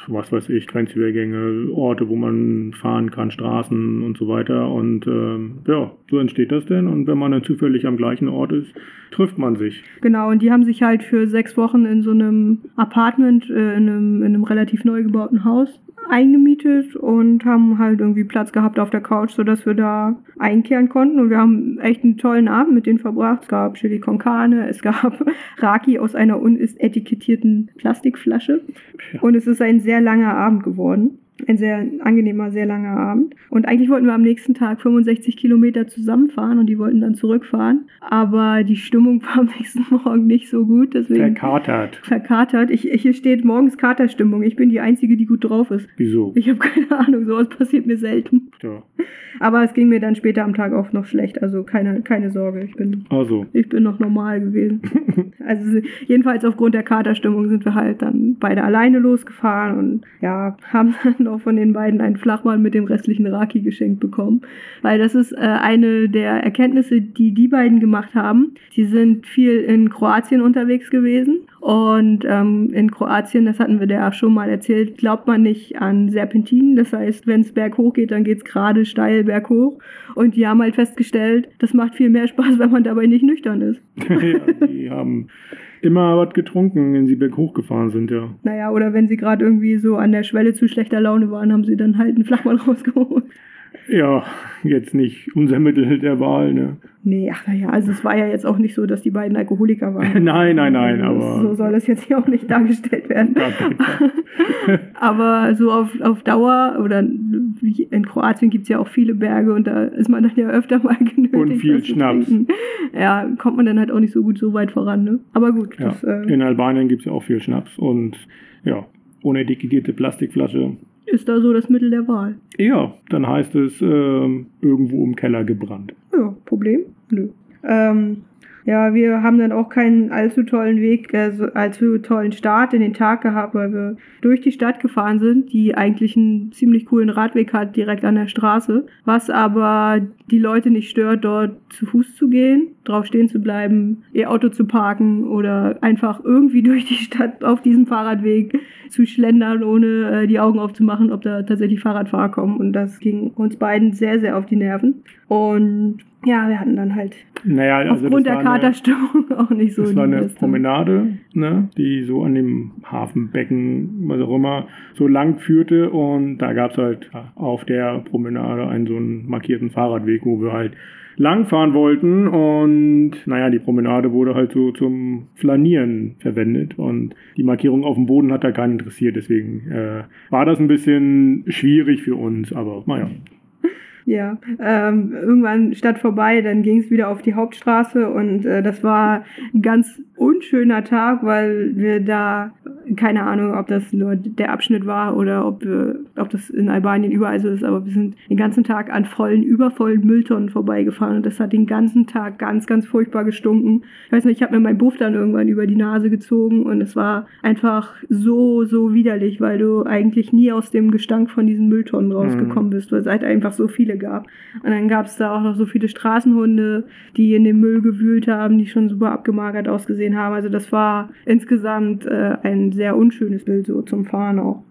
Was weiß ich, Grenzübergänge, Orte, wo man fahren kann, Straßen und so weiter. Und ähm, ja, so entsteht das denn. Und wenn man dann zufällig am gleichen Ort ist, trifft man sich. Genau, und die haben sich halt für sechs Wochen in so einem Apartment, äh, in, einem, in einem relativ neu gebauten Haus eingemietet und haben halt irgendwie Platz gehabt auf der Couch, sodass wir da einkehren konnten. Und wir haben echt einen tollen Abend mit denen verbracht. Es gab Chili con Carne, es gab *laughs* Raki aus einer unetikettierten Plastikflasche. Und es ist ein sehr langer Abend geworden ein sehr angenehmer, sehr langer Abend. Und eigentlich wollten wir am nächsten Tag 65 Kilometer zusammenfahren und die wollten dann zurückfahren. Aber die Stimmung *laughs* war am nächsten Morgen nicht so gut. Deswegen verkatert. Verkatert. Ich, hier steht morgens Katerstimmung. Ich bin die Einzige, die gut drauf ist. Wieso? Ich habe keine Ahnung. Sowas passiert mir selten. Ja. Aber es ging mir dann später am Tag auch noch schlecht. Also keine, keine Sorge. Ich bin, also. ich bin noch normal gewesen. *laughs* also jedenfalls aufgrund der Katerstimmung sind wir halt dann beide alleine losgefahren und ja, haben dann noch von den beiden einen Flachmann mit dem restlichen Raki geschenkt bekommen. Weil das ist äh, eine der Erkenntnisse, die die beiden gemacht haben. Sie sind viel in Kroatien unterwegs gewesen und ähm, in Kroatien, das hatten wir ja schon mal erzählt, glaubt man nicht an Serpentinen. Das heißt, wenn es berghoch geht, dann geht es gerade steil berghoch. Und die haben halt festgestellt, das macht viel mehr Spaß, *laughs* wenn man dabei nicht nüchtern ist. *laughs* ja, die haben immer was getrunken, wenn sie berghoch gefahren sind, ja. Naja, oder wenn sie gerade irgendwie so an der Schwelle zu schlechter Laune waren, haben sie dann halt einen Flachmann *laughs* rausgeholt. Ja, jetzt nicht unser Mittel der Wahl, ne? Nee, ach naja, also es war ja jetzt auch nicht so, dass die beiden Alkoholiker waren. *laughs* nein, nein, nein, aber. So soll das jetzt hier auch nicht dargestellt werden. *laughs* aber so auf, auf Dauer, oder in Kroatien gibt es ja auch viele Berge und da ist man dann ja öfter mal *laughs* genötigt. Und viel Schnaps. Ja, kommt man dann halt auch nicht so gut so weit voran, ne? Aber gut. Ja. Das, äh, in Albanien gibt es ja auch viel Schnaps und ja, ohne etikettierte Plastikflasche ist da so das Mittel der Wahl. Ja, dann heißt es äh, irgendwo im Keller gebrannt. Ja, Problem? Nö. Ähm, ja, wir haben dann auch keinen allzu tollen Weg, also allzu tollen Start in den Tag gehabt, weil wir durch die Stadt gefahren sind, die eigentlich einen ziemlich coolen Radweg hat, direkt an der Straße, was aber die Leute nicht stört, dort zu Fuß zu gehen, drauf stehen zu bleiben, ihr Auto zu parken oder einfach irgendwie *laughs* durch die Stadt auf diesem Fahrradweg zu schlendern, ohne äh, die Augen aufzumachen, ob da tatsächlich Fahrradfahrer kommen. Und das ging uns beiden sehr, sehr auf die Nerven. Und Ja, wir hatten dann halt naja, also aufgrund der Katerstimmung *laughs* auch nicht so. Das war eine Promenade, ne, die so an dem Hafenbecken, was auch immer, so lang führte. Und da gab es halt auf der Promenade einen so einen markierten Fahrradweg, wo wir halt langfahren wollten. Und naja, die Promenade wurde halt so zum Flanieren verwendet. Und die Markierung auf dem Boden hat da keinen interessiert, deswegen äh, war das ein bisschen schwierig für uns, aber naja. Ja, ähm, irgendwann statt vorbei, dann ging es wieder auf die Hauptstraße und äh, das war ein ganz unschöner Tag, weil wir da, keine Ahnung, ob das nur der Abschnitt war oder ob, wir, ob das in Albanien überall so ist, aber wir sind den ganzen Tag an vollen, übervollen Mülltonnen vorbeigefahren und das hat den ganzen Tag ganz, ganz furchtbar gestunken. Ich weiß nicht, ich habe mir meinen Buff dann irgendwann über die Nase gezogen und es war einfach so, so widerlich, weil du eigentlich nie aus dem Gestank von diesen Mülltonnen rausgekommen mhm. bist, weil es halt einfach so viele gab. Und dann gab es da auch noch so viele Straßenhunde, die in dem Müll gewühlt haben, die schon super abgemagert ausgesehen haben. Also das war insgesamt äh, ein sehr unschönes Bild so zum Fahren auch.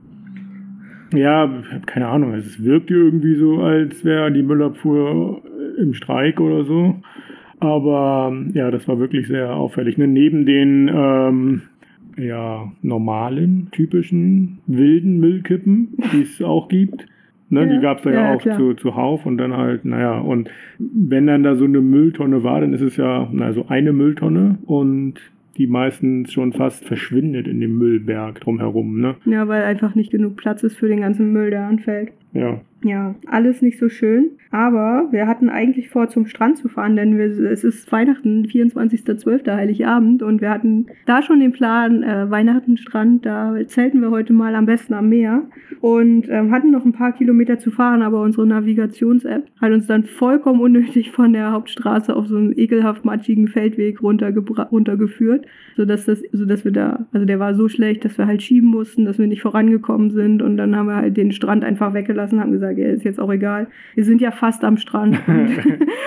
Ja, keine Ahnung. Es wirkte irgendwie so, als wäre die Müllabfuhr im Streik oder so. Aber ja, das war wirklich sehr auffällig. Ne? Neben den ähm, ja, normalen, typischen, wilden Müllkippen, die es auch gibt, Ne, ja, die gab es da ja, ja auch zu, zuhauf und dann halt, naja, und wenn dann da so eine Mülltonne war, dann ist es ja, na, so eine Mülltonne und die meistens schon fast verschwindet in dem Müllberg drumherum, ne? Ja, weil einfach nicht genug Platz ist für den ganzen Müll, der anfällt. Ja. Ja, alles nicht so schön. Aber wir hatten eigentlich vor, zum Strand zu fahren, denn wir, es ist Weihnachten, 24.12. Heiligabend. Und wir hatten da schon den Plan, äh, Weihnachten, da zelten wir heute mal am besten am Meer. Und ähm, hatten noch ein paar Kilometer zu fahren, aber unsere Navigations-App hat uns dann vollkommen unnötig von der Hauptstraße auf so einen ekelhaft matschigen Feldweg runtergeführt, sodass, das, sodass wir da, also der war so schlecht, dass wir halt schieben mussten, dass wir nicht vorangekommen sind. Und dann haben wir halt den Strand einfach weggelassen, haben gesagt, ja, ist jetzt auch egal. Wir sind ja fast am Strand. *laughs* *laughs*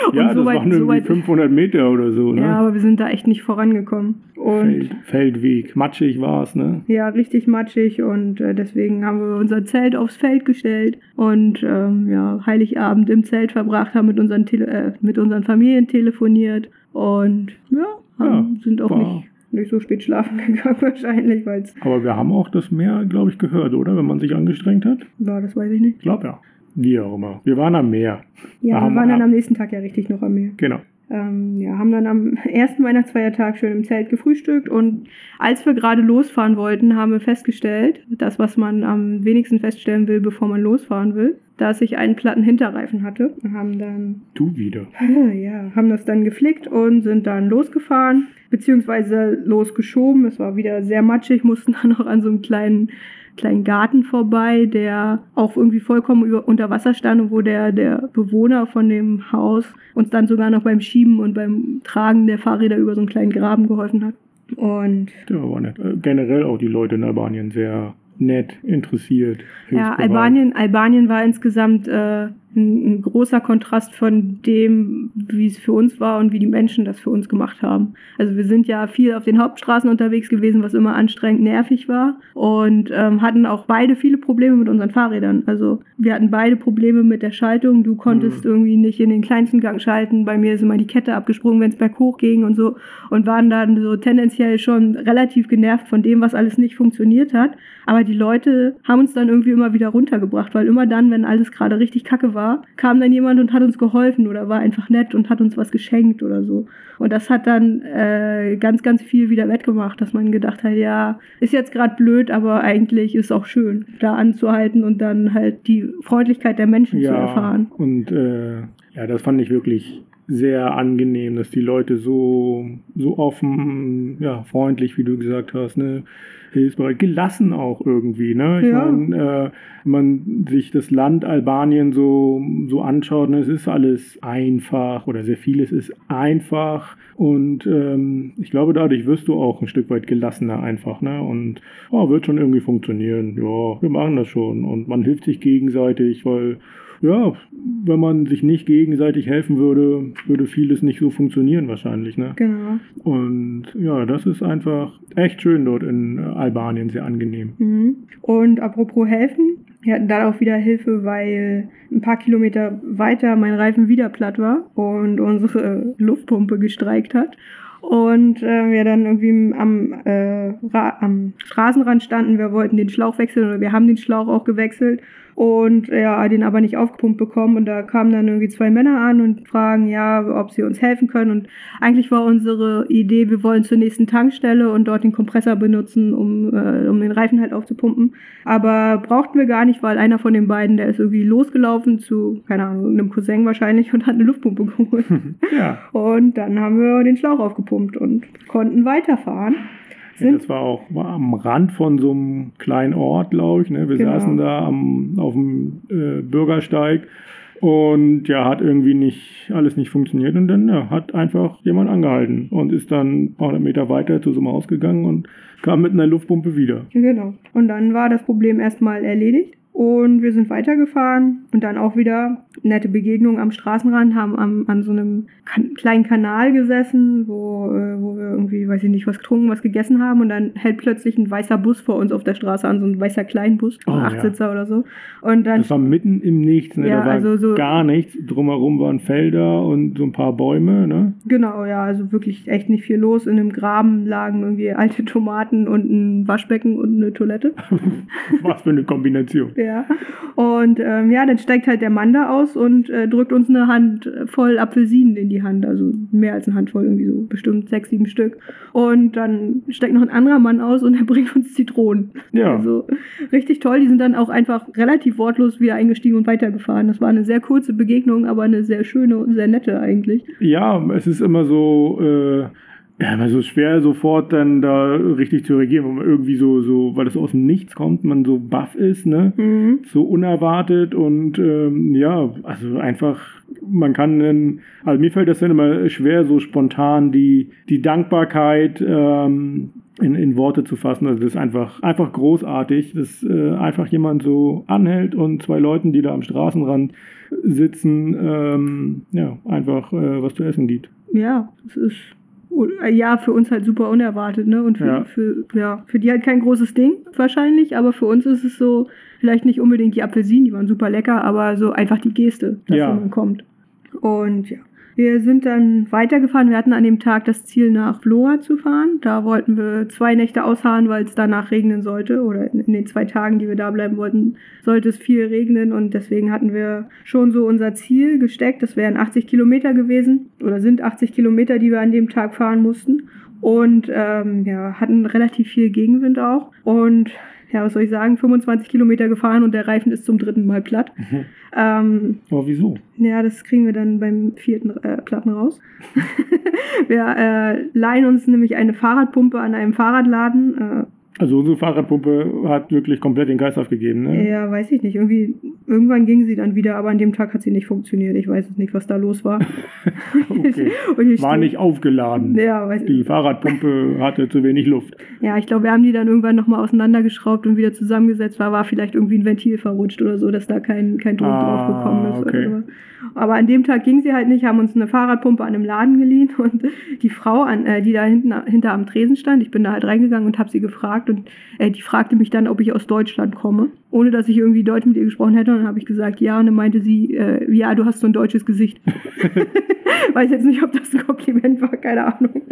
Und, ja, und so das weit, waren so weit, 500 Meter oder so. Ne? Ja, aber wir sind da echt nicht vorangekommen. Feld, Feldweg, matschig war es, ne? Ja, richtig matschig und äh, deswegen haben wir unser Zelt aufs Feld gestellt und ähm, ja, Heiligabend im Zelt verbracht, haben mit unseren, Tele äh, mit unseren Familien telefoniert und ja, haben, ja sind auch nicht nicht so spät schlafen *laughs* gegangen wahrscheinlich, weil Aber wir haben auch das Meer, glaube ich, gehört, oder? Wenn man sich angestrengt hat. Ja, das weiß ich nicht. Ich glaube ja. Wie auch immer. Wir waren am Meer. Ja, wir, wir waren dann am nächsten Tag ja richtig noch am Meer. Genau. Ähm, ja, haben dann am *laughs* ersten Weihnachtsfeiertag schön im Zelt gefrühstückt und als wir gerade losfahren wollten, haben wir festgestellt, das, was man am wenigsten feststellen will, bevor man losfahren will, dass ich einen platten Hinterreifen hatte. Haben dann. Du wieder. *laughs* Ja, haben das dann geflickt und sind dann losgefahren, beziehungsweise losgeschoben. Es war wieder sehr matschig, *laughs* mussten dann noch an so einem kleinen kleinen Garten vorbei, der auch irgendwie vollkommen über, unter Wasser stand und wo der, der Bewohner von dem Haus uns dann sogar noch beim Schieben und beim Tragen der Fahrräder über so einen kleinen Graben geholfen hat. Und ja, war nett. Äh, generell auch die Leute in Albanien sehr nett, interessiert. Ja, Albanien, Albanien war insgesamt äh, ein, ein, großer Kontrast von dem, wie es für uns war und wie die Menschen das für uns gemacht haben. Also wir sind ja viel auf den Hauptstraßen unterwegs gewesen, was immer anstrengend nervig war und ähm, hatten auch beide viele Probleme mit unseren Fahrrädern. Also wir hatten beide Probleme mit der Schaltung. Du konntest mhm. irgendwie nicht in den kleinsten Gang schalten. Bei mir ist immer die Kette abgesprungen, wenn es berghoch ging und so und waren dann so tendenziell schon relativ genervt von dem, was alles nicht funktioniert hat. Aber die Leute haben uns dann irgendwie immer wieder runtergebracht, weil immer dann, wenn alles gerade richtig kacke war, war, kam dann jemand und hat uns geholfen oder war einfach nett und hat uns was geschenkt oder so. Und das hat dann äh, ganz, ganz viel wieder wettgemacht, dass man gedacht hat, ja, ist jetzt gerade blöd, aber eigentlich ist auch schön, da anzuhalten und dann halt die Freundlichkeit der Menschen ja, zu erfahren. Und äh, ja, das fand ich wirklich sehr angenehm, dass die Leute so, so offen, ja, freundlich, wie du gesagt hast, ne, hilfsbereit, gelassen auch irgendwie, ne? Ich ja. meine, äh, wenn man sich das Land Albanien so, so anschaut, ne, es ist alles einfach oder sehr vieles ist einfach und ähm, ich glaube, dadurch wirst du auch ein Stück weit gelassener einfach, ne? Und oh, wird schon irgendwie funktionieren. Ja, wir machen das schon und man hilft sich gegenseitig, weil ja, wenn man sich nicht gegenseitig helfen würde, würde vieles nicht so funktionieren wahrscheinlich. Ne? Genau. Und ja, das ist einfach echt schön dort in Albanien, sehr angenehm. Mhm. Und apropos helfen, wir hatten dann auch wieder Hilfe, weil ein paar Kilometer weiter mein Reifen wieder platt war und unsere Luftpumpe gestreikt hat. Und äh, wir dann irgendwie am, äh, am Straßenrand standen, wir wollten den Schlauch wechseln oder wir haben den Schlauch auch gewechselt und ja, den aber nicht aufgepumpt bekommen. Und da kamen dann irgendwie zwei Männer an und fragen, ja, ob sie uns helfen können. Und eigentlich war unsere Idee, wir wollen zur nächsten Tankstelle und dort den Kompressor benutzen, um, äh, um den Reifen halt aufzupumpen. Aber brauchten wir gar nicht, weil einer von den beiden, der ist irgendwie losgelaufen zu, keine Ahnung, einem Cousin wahrscheinlich und hat eine Luftpumpe geholt. *laughs* ja. Und dann haben wir den Schlauch aufgepumpt und konnten weiterfahren. Ja, das war auch war am Rand von so einem kleinen Ort, glaube ich. Ne? Wir Genau. saßen da am, auf dem äh, Bürgersteig und ja, hat irgendwie nicht alles nicht funktioniert und dann ja, hat einfach jemand angehalten und ist dann ein paar hundert Meter weiter zu so einem Haus gegangen und kam mit einer Luftpumpe wieder. Genau. Und dann war das Problem erstmal erledigt. Und wir sind weitergefahren und dann auch wieder nette Begegnungen am Straßenrand, haben am, an so einem kan kleinen Kanal gesessen, wo, äh, wo wir irgendwie, weiß ich nicht, was getrunken, was gegessen haben und dann hält plötzlich ein weißer Bus vor uns auf der Straße an, so ein weißer Kleinbus, Oh, ein ja. Achtsitzer oder so. Und dann Das war mitten im Nichts, ne? Ja, da war also so- gar nichts. Drumherum waren Felder und so ein paar Bäume. Ne? Genau, ja, also wirklich echt nicht viel los. In einem Graben lagen irgendwie *laughs* alte Tomaten und ein Waschbecken und eine Toilette. Was für eine Kombination. *laughs* Ja. Und ähm, ja, dann steigt halt der Mann da aus und äh, drückt uns eine Hand voll Apfelsinen in die Hand. Also mehr als eine Handvoll, irgendwie so bestimmt sechs, sieben Stück. Und dann steigt noch ein anderer Mann aus und er *laughs* bringt uns Zitronen. Ja. Also richtig toll. Die sind dann auch einfach relativ wortlos wieder eingestiegen und weitergefahren. Das war eine sehr kurze Begegnung, aber eine sehr schöne und sehr nette eigentlich. Ja, es ist immer so, äh, ja, immer so schwer, sofort dann da richtig zu reagieren, wo man irgendwie so, so, weil das aus dem Nichts kommt, man so baff ist, ne? Mhm. So unerwartet und ähm, ja, also einfach, man kann, dann, also mir fällt das dann immer schwer, so spontan die, die Dankbarkeit ähm, in, in Worte zu fassen. Also das ist einfach, einfach großartig, dass äh, einfach jemand so anhält und zwei Leuten, die da am Straßenrand sitzen, ähm, ja, einfach äh, was zu essen gibt. Ja, das ist ja für uns halt super unerwartet, ne? Und für, Ja. für, ja, für die halt kein großes Ding wahrscheinlich, aber für uns ist es so, vielleicht nicht unbedingt die Apfelsinen, die waren super lecker, aber so einfach die Geste, dass Ja. jemand kommt. Und ja. Wir sind dann weitergefahren. Wir hatten an dem Tag das Ziel, nach Floa zu fahren. Da wollten wir zwei Nächte ausharren, weil es danach regnen sollte. Oder in, in den zwei Tagen, die wir da bleiben wollten, sollte es viel regnen. Und deswegen hatten wir schon so unser Ziel gesteckt. Das wären 80 Kilometer gewesen. Oder sind 80 Kilometer, die wir an dem Tag fahren mussten. Und ähm, ja, hatten relativ viel Gegenwind auch. Und ja, was soll ich sagen, 25 Kilometer gefahren und der Reifen ist zum dritten Mal platt. Ähm, Aber wieso? ja, das kriegen wir dann beim vierten äh, Platten raus. *laughs* wir äh, leihen uns nämlich eine Fahrradpumpe an einem Fahrradladen. Äh, Also unsere Fahrradpumpe hat wirklich komplett den Geist aufgegeben, ne? ja, weiß ich nicht. Irgendwie, irgendwann ging sie dann wieder, aber an dem Tag hat sie nicht funktioniert. Ich weiß jetzt nicht, was da los war. *laughs* Okay. War nicht aufgeladen. Ja, weiß Die Fahrradpumpe hatte zu wenig Luft. Ja, ich glaube, wir haben die dann irgendwann nochmal auseinandergeschraubt und wieder zusammengesetzt. War, war vielleicht irgendwie ein Ventil verrutscht oder so, dass da kein, kein Druck Ah, drauf gekommen ist. okay. Oder so. Aber an dem Tag ging sie halt nicht, haben uns eine Fahrradpumpe an einem Laden geliehen *laughs* und die Frau, an, äh, die da hinten, hinter am Tresen stand, ich bin da halt reingegangen und habe sie gefragt und äh, die fragte mich dann, ob ich aus Deutschland komme, ohne dass ich irgendwie Deutsch mit ihr gesprochen hätte. Und dann habe ich gesagt, ja, und dann meinte sie, äh, ja, du hast so ein deutsches Gesicht. *laughs* Weiß jetzt nicht, ob das ein Kompliment war, keine Ahnung.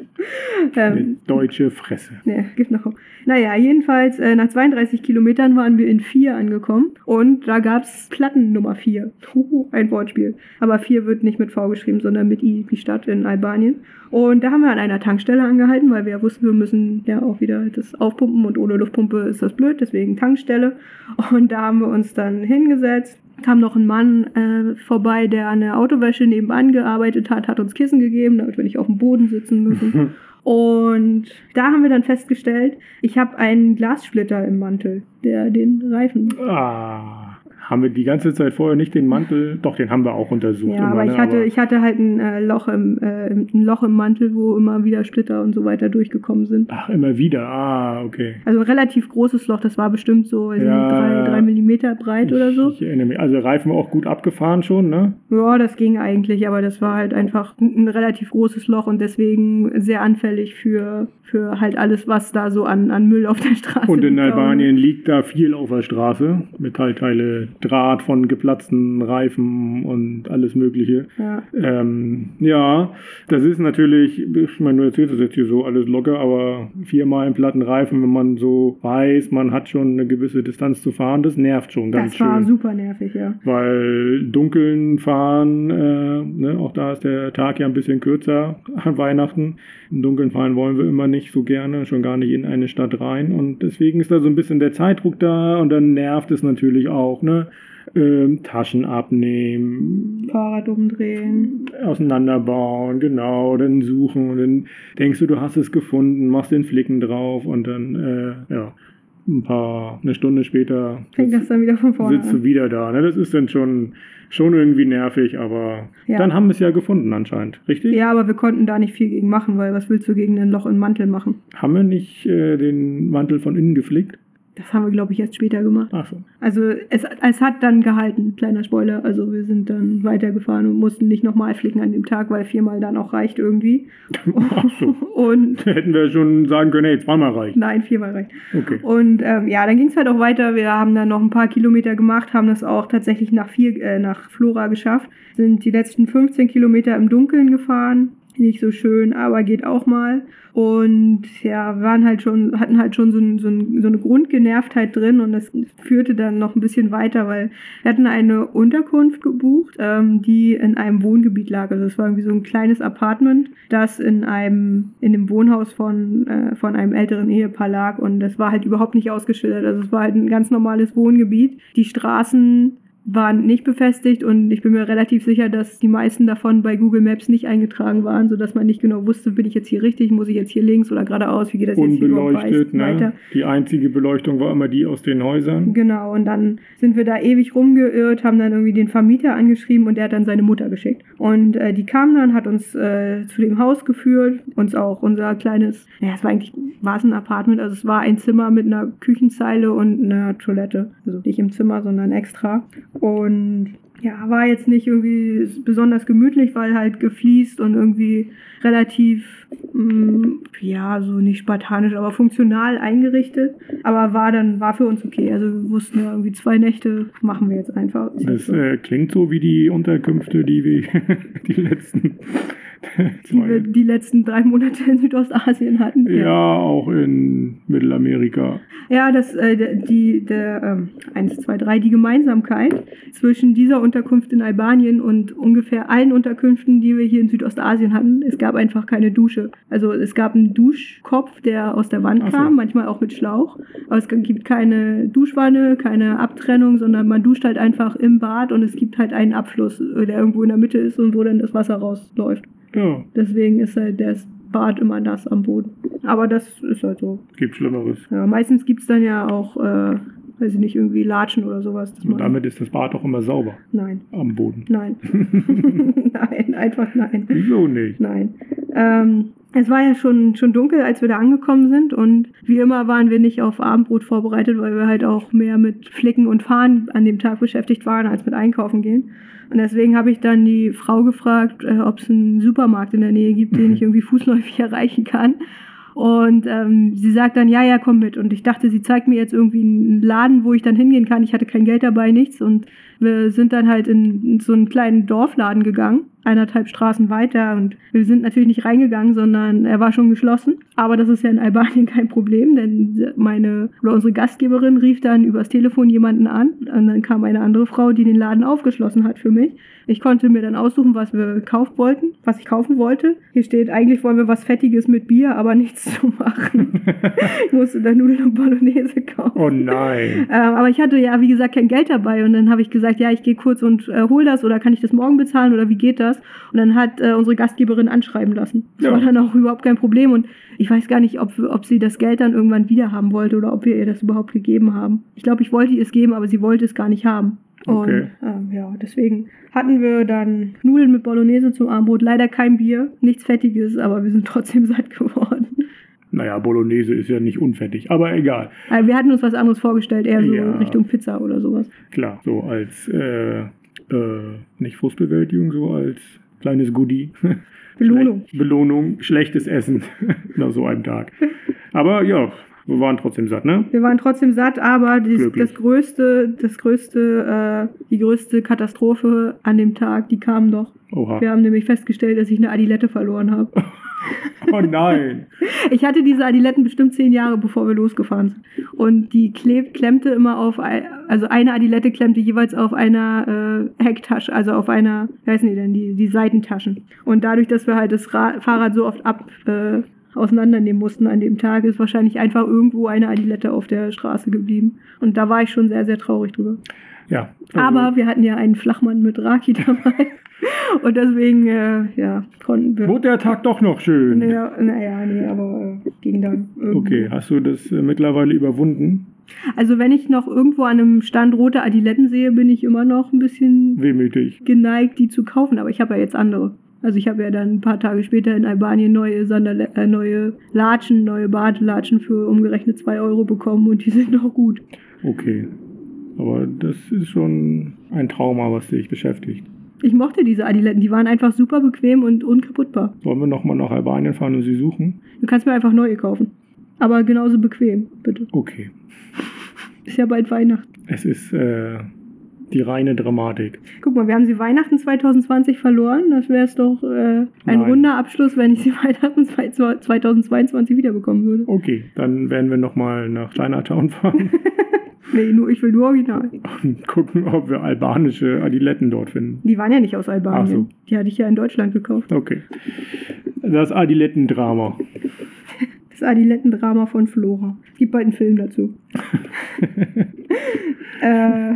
Ähm, Eine deutsche Fresse. ja, genau. Naja, jedenfalls äh, nach 32 Kilometern waren wir in 4 angekommen und da gab es Platten Nummer 4. Huhu, ein Wortspiel. Aber 4 wird nicht mit V geschrieben, sondern mit I, die Stadt in Albanien. Und da haben wir an einer Tankstelle angehalten, weil wir ja wussten, wir müssen ja auch wieder das aufpumpen und ohne Luftpumpe ist das blöd, deswegen Tankstelle. Und da haben wir uns dann hingesetzt. Kam noch ein Mann äh, vorbei, der an der Autowäsche nebenan gearbeitet hat, hat uns Kissen gegeben, damit wir nicht auf dem Boden sitzen müssen. *laughs* Und da haben wir dann festgestellt, ich habe einen Glassplitter im Mantel, der den Reifen. Ah. Haben wir die ganze Zeit vorher nicht den Mantel, doch, den haben wir auch untersucht. Ja, aber ne? ich hatte, ich hatte halt ein, äh, Loch im, äh, ein Loch im Mantel, wo immer wieder Splitter und so weiter durchgekommen sind. Ach, immer wieder, ah, okay. Also ein relativ großes Loch, das war bestimmt so weiß Ja. nicht, drei, drei Millimeter breit oder so. Ich erinnere mich. Also Reifen auch gut abgefahren schon, ne? Ja, das ging eigentlich, aber das war halt einfach ein, ein relativ großes Loch und deswegen sehr anfällig für, für halt alles, was da so an, an Müll auf der Straße Und in liegt. Albanien liegt da viel auf der Straße. Metallteile, Draht von geplatzten Reifen und alles Mögliche. Ja. Ähm, ja, das ist natürlich, ich meine, du erzählst das jetzt hier so alles locker, aber viermal einen platten Reifen, wenn man so weiß, man hat schon eine gewisse Distanz zu fahren, das nervt schon ganz Das war schön. super nervig, ja. Weil dunkeln fahren, äh, ne, auch da ist der Tag ja ein bisschen kürzer an Weihnachten. Im Dunkeln fahren wollen wir immer nicht so gerne, schon gar nicht in eine Stadt rein. Und deswegen ist da so ein bisschen der Zeitdruck da und dann nervt es natürlich auch, ne? Ähm, Taschen abnehmen, Fahrrad umdrehen. auseinanderbauen, genau, dann suchen und dann denkst du, du hast es gefunden, machst den Flicken drauf und dann, äh, ja, ein paar, eine Stunde später Fängt das dann wieder von vorne sitzt du wieder da. Ne? Das ist dann schon, schon irgendwie nervig, aber Ja. dann haben wir es ja gefunden anscheinend, richtig? Ja, aber wir konnten da nicht viel gegen machen, weil was willst du gegen ein Loch im Mantel machen? Haben wir nicht äh, den Mantel von innen geflickt? Das haben wir, glaube ich, erst später gemacht. Ach so. Also es, es hat dann gehalten, kleiner Spoiler. Also wir sind dann weitergefahren und mussten nicht nochmal flicken an dem Tag, weil viermal dann auch reicht irgendwie. *laughs* Ach so. *laughs* Und *laughs* Hätten wir schon sagen können, hey, zweimal reicht. nein, viermal reicht. Okay. Und ähm, ja, dann ging es halt auch weiter. Wir haben dann noch ein paar Kilometer gemacht, haben das auch tatsächlich nach, vier, äh, nach Flora geschafft. Sind die letzten 15 Kilometer im Dunkeln gefahren. Nicht so schön, aber geht auch mal. Und ja, waren halt schon, hatten halt schon so, so, so eine Grundgenervtheit drin und das führte dann noch ein bisschen weiter, weil wir hatten eine Unterkunft gebucht, ähm, die in einem Wohngebiet lag. Also es war irgendwie so ein kleines Apartment, das in einem, in dem Wohnhaus von, äh, von einem älteren Ehepaar lag und das war halt überhaupt nicht ausgeschildert. Also es war halt ein ganz normales Wohngebiet. Die Straßen waren nicht befestigt und ich bin mir relativ sicher, dass die meisten davon bei Google Maps nicht eingetragen waren, sodass man nicht genau wusste, bin ich jetzt hier richtig, muss ich jetzt hier links oder geradeaus, wie geht das jetzt hier Unbeleuchtet, weiter. ne? Die einzige Beleuchtung war immer die aus den Häusern. Genau, und dann sind wir da ewig rumgeirrt, haben dann irgendwie den Vermieter angeschrieben und der hat dann seine Mutter geschickt. Und äh, die kam dann, hat uns äh, zu dem Haus geführt, uns auch unser kleines, ja, es war eigentlich, war es ein Apartment, also es war ein Zimmer mit einer Küchenzeile und einer Toilette. Also nicht im Zimmer, sondern extra. Und ja, war jetzt nicht irgendwie besonders gemütlich, weil halt gefliest und irgendwie relativ, mm, ja, so nicht spartanisch, aber funktional eingerichtet. Aber war dann, war für uns okay. Also wir wussten ja irgendwie zwei Nächte machen wir jetzt einfach. Das äh, klingt so wie die Unterkünfte, die wir *laughs* die letzten *laughs* die wir die letzten drei Monate in Südostasien hatten. ja, auch in Mittelamerika. Ja, das, äh, die, der, ähm, eins, zwei, drei, die Gemeinsamkeit zwischen dieser Unterkunft in Albanien und ungefähr allen Unterkünften, die wir hier in Südostasien hatten, es gab einfach keine Dusche. Also es gab einen Duschkopf, der aus der Wand Ach so. kam, manchmal auch mit Schlauch. Aber es gibt keine Duschwanne, keine Abtrennung, sondern man duscht halt einfach im Bad und es gibt halt einen Abfluss, äh, der irgendwo in der Mitte ist und wo dann das Wasser rausläuft. Ja, Deswegen ist halt das Bad immer nass am Boden. Aber das ist halt so. gibt Schlimmeres. Ja, meistens gibt es dann ja auch, äh, weiß ich nicht, irgendwie Latschen oder sowas. Und damit ist das Bad auch immer sauber Nein, am Boden. nein. *laughs* *laughs* nein, einfach nein. Wieso nicht? Nein. Ähm, es war ja schon, schon dunkel, als wir da angekommen sind und wie immer waren wir nicht auf Abendbrot vorbereitet, weil wir halt auch mehr mit Flicken und Fahren an dem Tag beschäftigt waren, als mit Einkaufen gehen. Und deswegen habe ich dann die Frau gefragt, äh, ob es einen Supermarkt in der Nähe gibt, den ich irgendwie fußläufig *laughs* erreichen kann. Und ähm, sie sagt dann, ja, ja, komm mit. Und ich dachte, sie zeigt mir jetzt irgendwie einen Laden, wo ich dann hingehen kann. Ich hatte kein Geld dabei, nichts. Und wir sind dann halt in, so einen kleinen Dorfladen gegangen, eineinhalb Straßen weiter. Und wir sind natürlich nicht reingegangen, sondern er war schon geschlossen. Aber das ist ja in Albanien *laughs* kein Problem, denn meine oder unsere Gastgeberin rief dann übers Telefon jemanden an. Und dann kam eine andere Frau, die den Laden aufgeschlossen hat für mich. Ich konnte mir dann aussuchen, was wir kaufen wollten, was ich kaufen wollte. Hier steht, eigentlich wollen wir was Fettiges mit Bier, aber nichts zu machen. *laughs* ich musste dann Nudeln und Bolognese kaufen. Oh nein. Ähm, aber ich hatte ja, wie gesagt, kein Geld dabei. Und dann habe ich gesagt, gesagt, ja, ich gehe kurz und äh, hol das oder kann ich das morgen bezahlen oder wie geht das? Und dann hat äh, unsere Gastgeberin anschreiben lassen. Das Ja. war dann auch überhaupt kein Problem und ich weiß gar nicht, ob, ob sie das Geld dann irgendwann wieder haben wollte oder ob wir ihr das überhaupt gegeben haben. Ich glaube, ich wollte ihr es geben, aber sie wollte es gar nicht haben. Okay. Und ähm, ja, deswegen hatten wir dann Nudeln mit Bolognese zum Abendbrot. Leider kein Bier, nichts Fettiges, aber wir sind trotzdem satt geworden. Naja, Bolognese ist ja nicht unfettig, aber egal. Also wir hatten uns was anderes vorgestellt, eher so Ja. Richtung Pizza oder sowas. Klar, so als, äh, äh, nicht Frustbewältigung, so als kleines Goodie. *laughs* Belohnung. Schle Belohnung, schlechtes Essen *laughs* nach so einem Tag. Aber ja, wir waren trotzdem satt, ne? Wir waren trotzdem satt, aber Glücklich. das größte, das größte, äh, die größte Katastrophe an dem Tag, die kam doch. Oha. Wir haben nämlich festgestellt, dass ich eine Adilette verloren habe. *laughs* Oh nein. Ich hatte diese Adiletten bestimmt zehn Jahre, bevor wir losgefahren sind. Und die klebt, klemmte immer auf, also eine Adilette klemmte jeweils auf einer äh, Hecktasche, also auf einer, wie heißen die denn, die, die Seitentaschen. Und dadurch, dass wir halt das Ra Fahrrad so oft ab, äh, auseinandernehmen mussten an dem Tag, ist wahrscheinlich einfach irgendwo eine Adilette auf der Straße geblieben. Und da war ich schon sehr, sehr traurig drüber. Ja. also- Aber wir hatten ja einen Flachmann mit Raki *laughs* dabei. Und deswegen, äh, ja, konnten wir. Wurde der Tag doch noch schön. Naja, naja, nee, aber äh, ging dann. irgendwie. Okay, hast du das äh, mittlerweile überwunden? Also wenn ich noch irgendwo an einem Stand rote Adiletten sehe, bin ich immer noch ein bisschen Wehmütig. geneigt, die zu kaufen. Aber ich habe ja jetzt andere. Also ich habe ja dann ein paar Tage später in Albanien neue, Sanderle äh, neue Latschen, neue Badelatschen für umgerechnet 2 Euro bekommen und die *laughs* sind noch gut. Okay. Aber das ist schon ein Trauma, was dich beschäftigt. Ich mochte diese Adiletten, die waren einfach super bequem und unkaputtbar. Wollen wir nochmal nach Albanien fahren und sie suchen? Du kannst mir einfach neue kaufen. Aber genauso bequem, bitte. Okay. Ist ja bald Weihnachten. Es ist äh, die reine Dramatik. Guck mal, wir haben sie Weihnachten 2020 verloren. Das wäre es doch äh, ein Nein. runder Abschluss, wenn ich sie *laughs* Weihnachten 2022 wiederbekommen würde. Okay, dann werden wir nochmal nach Chinatown fahren *laughs* Nee, nur, ich will nur original. und gucken, ob wir albanische Adiletten dort finden. Die waren ja nicht aus Albanien. Ach so. Die hatte ich ja in Deutschland gekauft. Okay. Das Adilettendrama. *laughs* Das Adilettendrama von Flora. Es gibt bald einen Film dazu. *laughs* äh,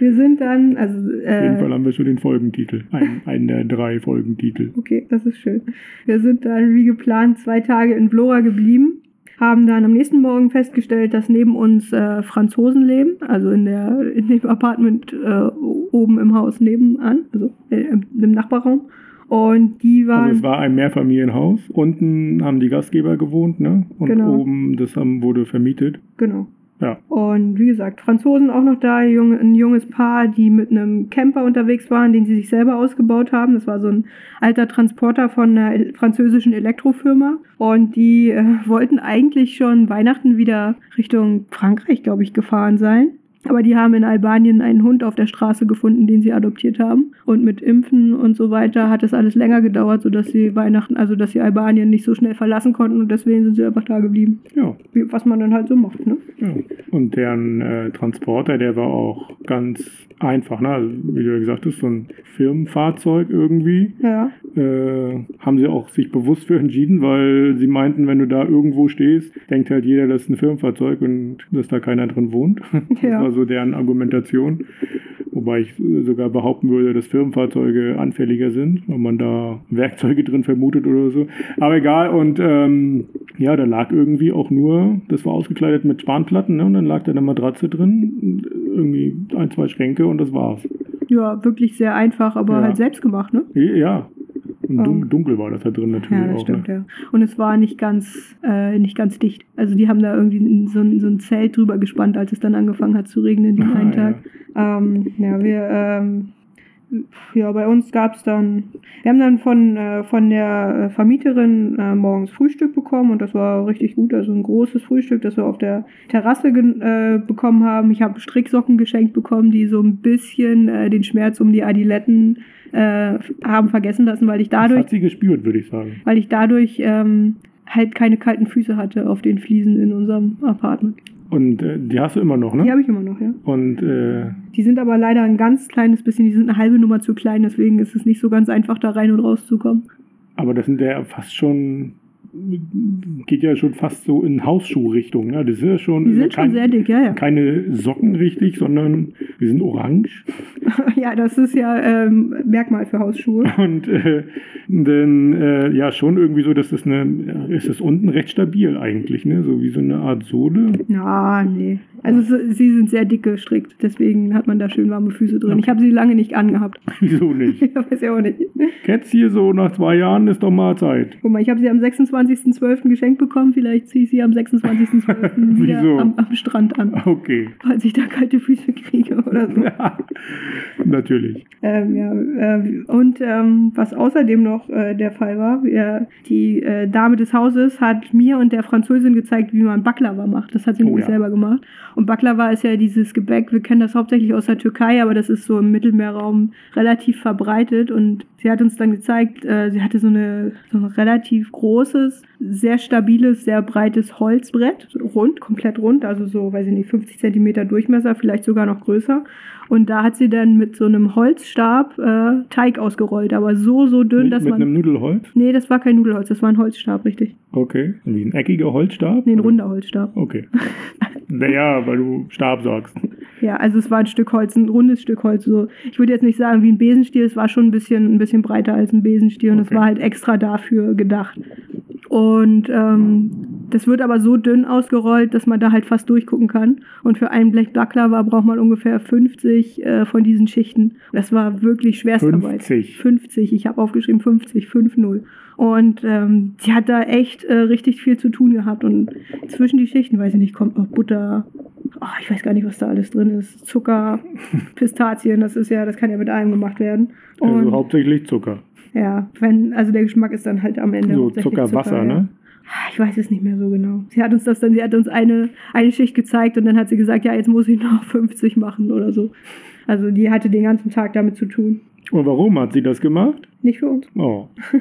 wir sind dann, also. Auf jeden Fall Äh, haben wir schon den Folgentitel. Ein, einen der drei Folgentitel. okay, das ist schön. Wir sind dann wie geplant zwei Tage in Vlora geblieben. Haben dann am nächsten Morgen festgestellt, dass neben uns äh, Franzosen leben, also in, der, in dem Apartment äh, oben im Haus nebenan, also äh, im Nachbarraum. Und die waren. Also es war ein Mehrfamilienhaus. Unten haben die Gastgeber gewohnt, ne? Und Genau. oben, das haben, wurde vermietet. genau. Ja. Und wie gesagt, Franzosen auch noch da, ein junges Paar, die mit einem Camper unterwegs waren, den sie sich selber ausgebaut haben. Das war so ein alter Transporter von einer französischen Elektrofirma. Und die äh, wollten eigentlich schon Weihnachten wieder Richtung Frankreich, glaube ich, gefahren sein. Aber die haben in Albanien einen Hund auf der Straße gefunden, den sie adoptiert haben. Und mit Impfen und so weiter hat es alles länger gedauert, sodass sie Weihnachten, also dass sie Albanien nicht so schnell verlassen konnten und deswegen sind sie einfach da geblieben. Ja. Wie, was man dann halt so macht, ne? Ja. Und deren äh, Transporter, der war auch ganz einfach. Ne? Also, wie du ja gesagt hast, so ein Firmenfahrzeug irgendwie. Ja. Äh, haben sie auch sich bewusst für entschieden, weil sie meinten, wenn du da irgendwo stehst, denkt halt jeder, das ist ein Firmenfahrzeug und dass da keiner drin wohnt. *laughs* Das Ja. War so deren Argumentation. Wobei ich sogar behaupten würde, dass Firmenfahrzeuge anfälliger sind, weil man da Werkzeuge drin vermutet oder so. Aber egal, und ähm, ja, da lag irgendwie auch nur, das war ausgekleidet mit Spanplatten, ne? und dann lag da eine Matratze drin, irgendwie ein, zwei Schränke und das war's. Ja, wirklich sehr einfach, aber Ja. halt selbst gemacht, ne? Ja, und dun Ähm. dunkel war das da drin natürlich Ja, das auch. stimmt, ne? ja. Und es war nicht ganz, äh, nicht ganz dicht. Also die haben da irgendwie so ein, so ein Zelt drüber gespannt, als es dann angefangen hat zu regnen den einen ja. Tag. Ähm, ja, wir, ähm, ja, bei uns gab es dann, wir haben dann von, äh, von der äh, Vermieterin äh, morgens Frühstück bekommen und das war richtig gut, also ein großes Frühstück, das wir auf der Terrasse äh, bekommen haben. Ich habe Stricksocken geschenkt bekommen, die so ein bisschen äh, den Schmerz um die Adiletten äh, haben vergessen lassen, weil ich Das dadurch hat sie gespürt, würde ich sagen. weil ich dadurch ähm, halt keine kalten Füße hatte auf den Fliesen in unserem Apartment. Und äh, die hast du immer noch, ne? Die habe ich immer noch, ja. Und äh, Die sind aber leider ein ganz kleines bisschen, die sind eine halbe Nummer zu klein, deswegen ist es nicht so ganz einfach, da rein und rauszukommen. aber das sind ja fast schon geht ja schon fast so in Hausschuhrichtung. Ne? Das ist ja schon, Die sind schon sehr dick, ja, ja. keine Socken richtig, sondern die sind orange. *laughs* ja, das ist ja ähm, Merkmal für Hausschuhe. *laughs* Und äh, dann äh, ja schon irgendwie so, dass das eine, ist das unten recht stabil eigentlich, ne? So wie so eine Art Sohle. Ja, nee. Also so- sie sind sehr dick gestrickt, deswegen hat man da schön warme Füße drin. Okay. Ich habe sie lange nicht angehabt. *laughs* Wieso nicht? Ich weiß ja auch nicht. Hier so nach zwei Jahren ist doch mal Zeit. Guck mal, ich habe sie am 26.12. geschenkt bekommen. Vielleicht ziehe ich sie am 26.12. *laughs* wieder am, am Strand an, Okay. falls ich da kalte Füße kriege oder so. *laughs* Natürlich. Ähm, ja, äh, und ähm, was außerdem noch äh, der Fall war, wir, die äh, Dame des Hauses hat mir und der Französin gezeigt, wie man Baklava macht. Das hat sie Oh nämlich ja. selber gemacht. Und Baklava ist ja dieses Gebäck, wir kennen das hauptsächlich aus der Türkei, aber das ist so im Mittelmeerraum relativ verbreitet. Und sie hat uns dann gezeigt, äh, sie hatte so, eine, so ein relativ großes, sehr stabiles, sehr breites Holzbrett, rund, komplett rund, also so, weiß ich nicht, 50 Zentimeter Durchmesser, vielleicht sogar noch größer. Und da hat sie dann mit so einem Holzstab äh, Teig ausgerollt, aber so, so dünn, Mit, dass mit man. einem Nudelholz? Nee, das war kein Nudelholz, das war ein Holzstab, richtig. Okay. Wie ein eckiger Holzstab? Nee, ein runder Holzstab. Okay. naja, weil du Stab sagst. *laughs* Ja, also es war ein Stück Holz, ein rundes Stück Holz. So, ich würde jetzt nicht sagen wie ein Besenstiel, es war schon ein bisschen, ein bisschen breiter als ein Besenstiel und es Okay. war halt extra dafür gedacht. Und ähm, das wird aber so dünn ausgerollt, dass man da halt fast durchgucken kann. Und für ein Blech Baklava braucht man ungefähr 50 äh, von diesen Schichten. Das war wirklich Schwerstarbeit. 50. 50, ich habe aufgeschrieben 50, 5-0. Und ähm, sie hat da echt äh, richtig viel zu tun gehabt. Und zwischen die Schichten, weiß ich nicht, kommt noch Butter. Oh, ich weiß gar nicht, was da alles drin ist. Zucker, *laughs* Pistazien, das ist ja, das kann ja mit allem gemacht werden. Und Also hauptsächlich Zucker. ja, wenn, also der Geschmack ist dann halt am Ende. So Zuckerwasser, Zucker, ja. ne? Ah, Ich weiß es nicht mehr so genau. Sie hat uns das dann, sie hat uns eine, eine Schicht gezeigt und dann hat sie gesagt, ja, jetzt muss ich noch *laughs* 50 machen oder so. Also die hatte den ganzen Tag damit zu tun. Und warum hat sie das gemacht? Nicht für uns. Oh, *laughs*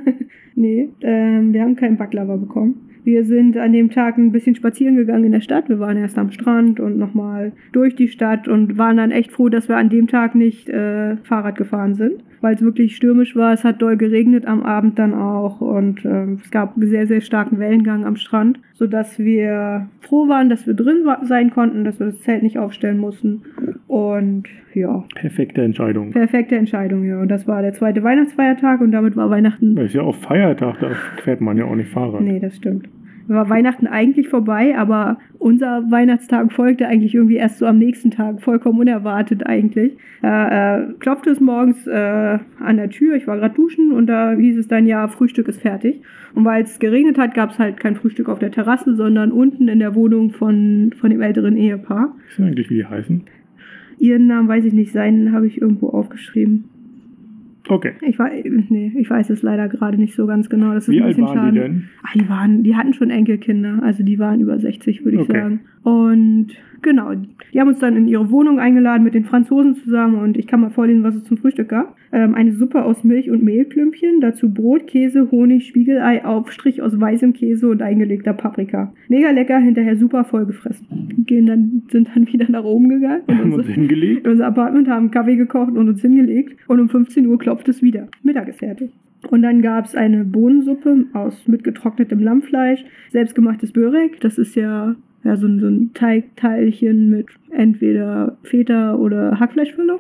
Nee, ähm, wir haben keinen Baklava bekommen. Wir sind an dem Tag ein bisschen spazieren gegangen in der Stadt. Wir waren erst am Strand und nochmal durch die Stadt und waren dann echt froh, dass wir an dem Tag nicht äh, Fahrrad gefahren sind, weil es wirklich stürmisch war. Es hat doll geregnet am Abend dann auch und ähm, es gab sehr, sehr starken Wellengang am Strand, sodass wir froh waren, dass wir drin sein konnten, dass wir das Zelt nicht aufstellen mussten. Und ja, perfekte Entscheidung. perfekte Entscheidung, ja. Und das war der zweite Weihnachtsfeiertag und damit war Weihnachten Das ist ja auch Feiertag, da fährt man ja auch nicht Fahrrad. Nee, das stimmt. War Weihnachten eigentlich vorbei, aber unser Weihnachtstag folgte eigentlich irgendwie erst so am nächsten Tag, vollkommen unerwartet eigentlich. Da äh, klopfte es morgens äh, an der Tür, ich war gerade duschen und da hieß es dann, ja, Frühstück ist fertig. Und weil es geregnet hat, gab es halt kein Frühstück auf der Terrasse, sondern unten in der Wohnung von, von dem älteren Ehepaar. Weißt du eigentlich, wie die heißen? Ihren Namen weiß ich nicht, seinen habe ich irgendwo aufgeschrieben. Okay. Ich, wei- nee, ich weiß es leider gerade nicht so ganz genau. Das ist Wie ein alt bisschen waren schade. die denn? Ah, die, waren, die hatten schon Enkelkinder, also die waren über 60, würde ich Okay. sagen. Und genau, die haben uns dann in ihre Wohnung eingeladen mit den Franzosen zusammen und ich kann mal vorlesen, was es zum Frühstück gab. Ähm, eine Suppe aus Milch und Mehlklümpchen, dazu Brot, Käse, Honig, Spiegelei, Aufstrich aus weißem Käse und eingelegter Paprika. Mega lecker, hinterher super vollgefressen. Gehen dann, sind dann wieder nach oben gegangen und Haben uns hingelegt? in unser Apartment, haben Kaffee gekocht und uns hingelegt. Und um 15 Uhr klopft es wieder. Mittag ist fertig. Und dann gab es eine Bohnensuppe aus mit getrocknetem Lammfleisch, selbstgemachtes Börek. Das ist ja, ja so, ein, so ein Teigteilchen mit entweder Feta oder Hackfleischfüllung.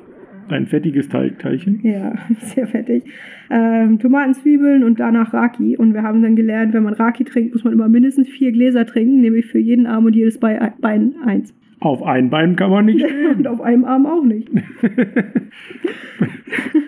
Ein fettiges Teil Teilchen? Ja, *laughs* sehr fettig. Ähm, Tomaten, Zwiebeln und danach Raki. Und wir haben dann gelernt, wenn man Raki trinkt, muss man immer mindestens vier Gläser trinken, nämlich für jeden Arm und jedes Bei- Bein eins. Auf ein Bein kann man nicht *laughs* Und stehen. auf einem Arm auch nicht. *laughs*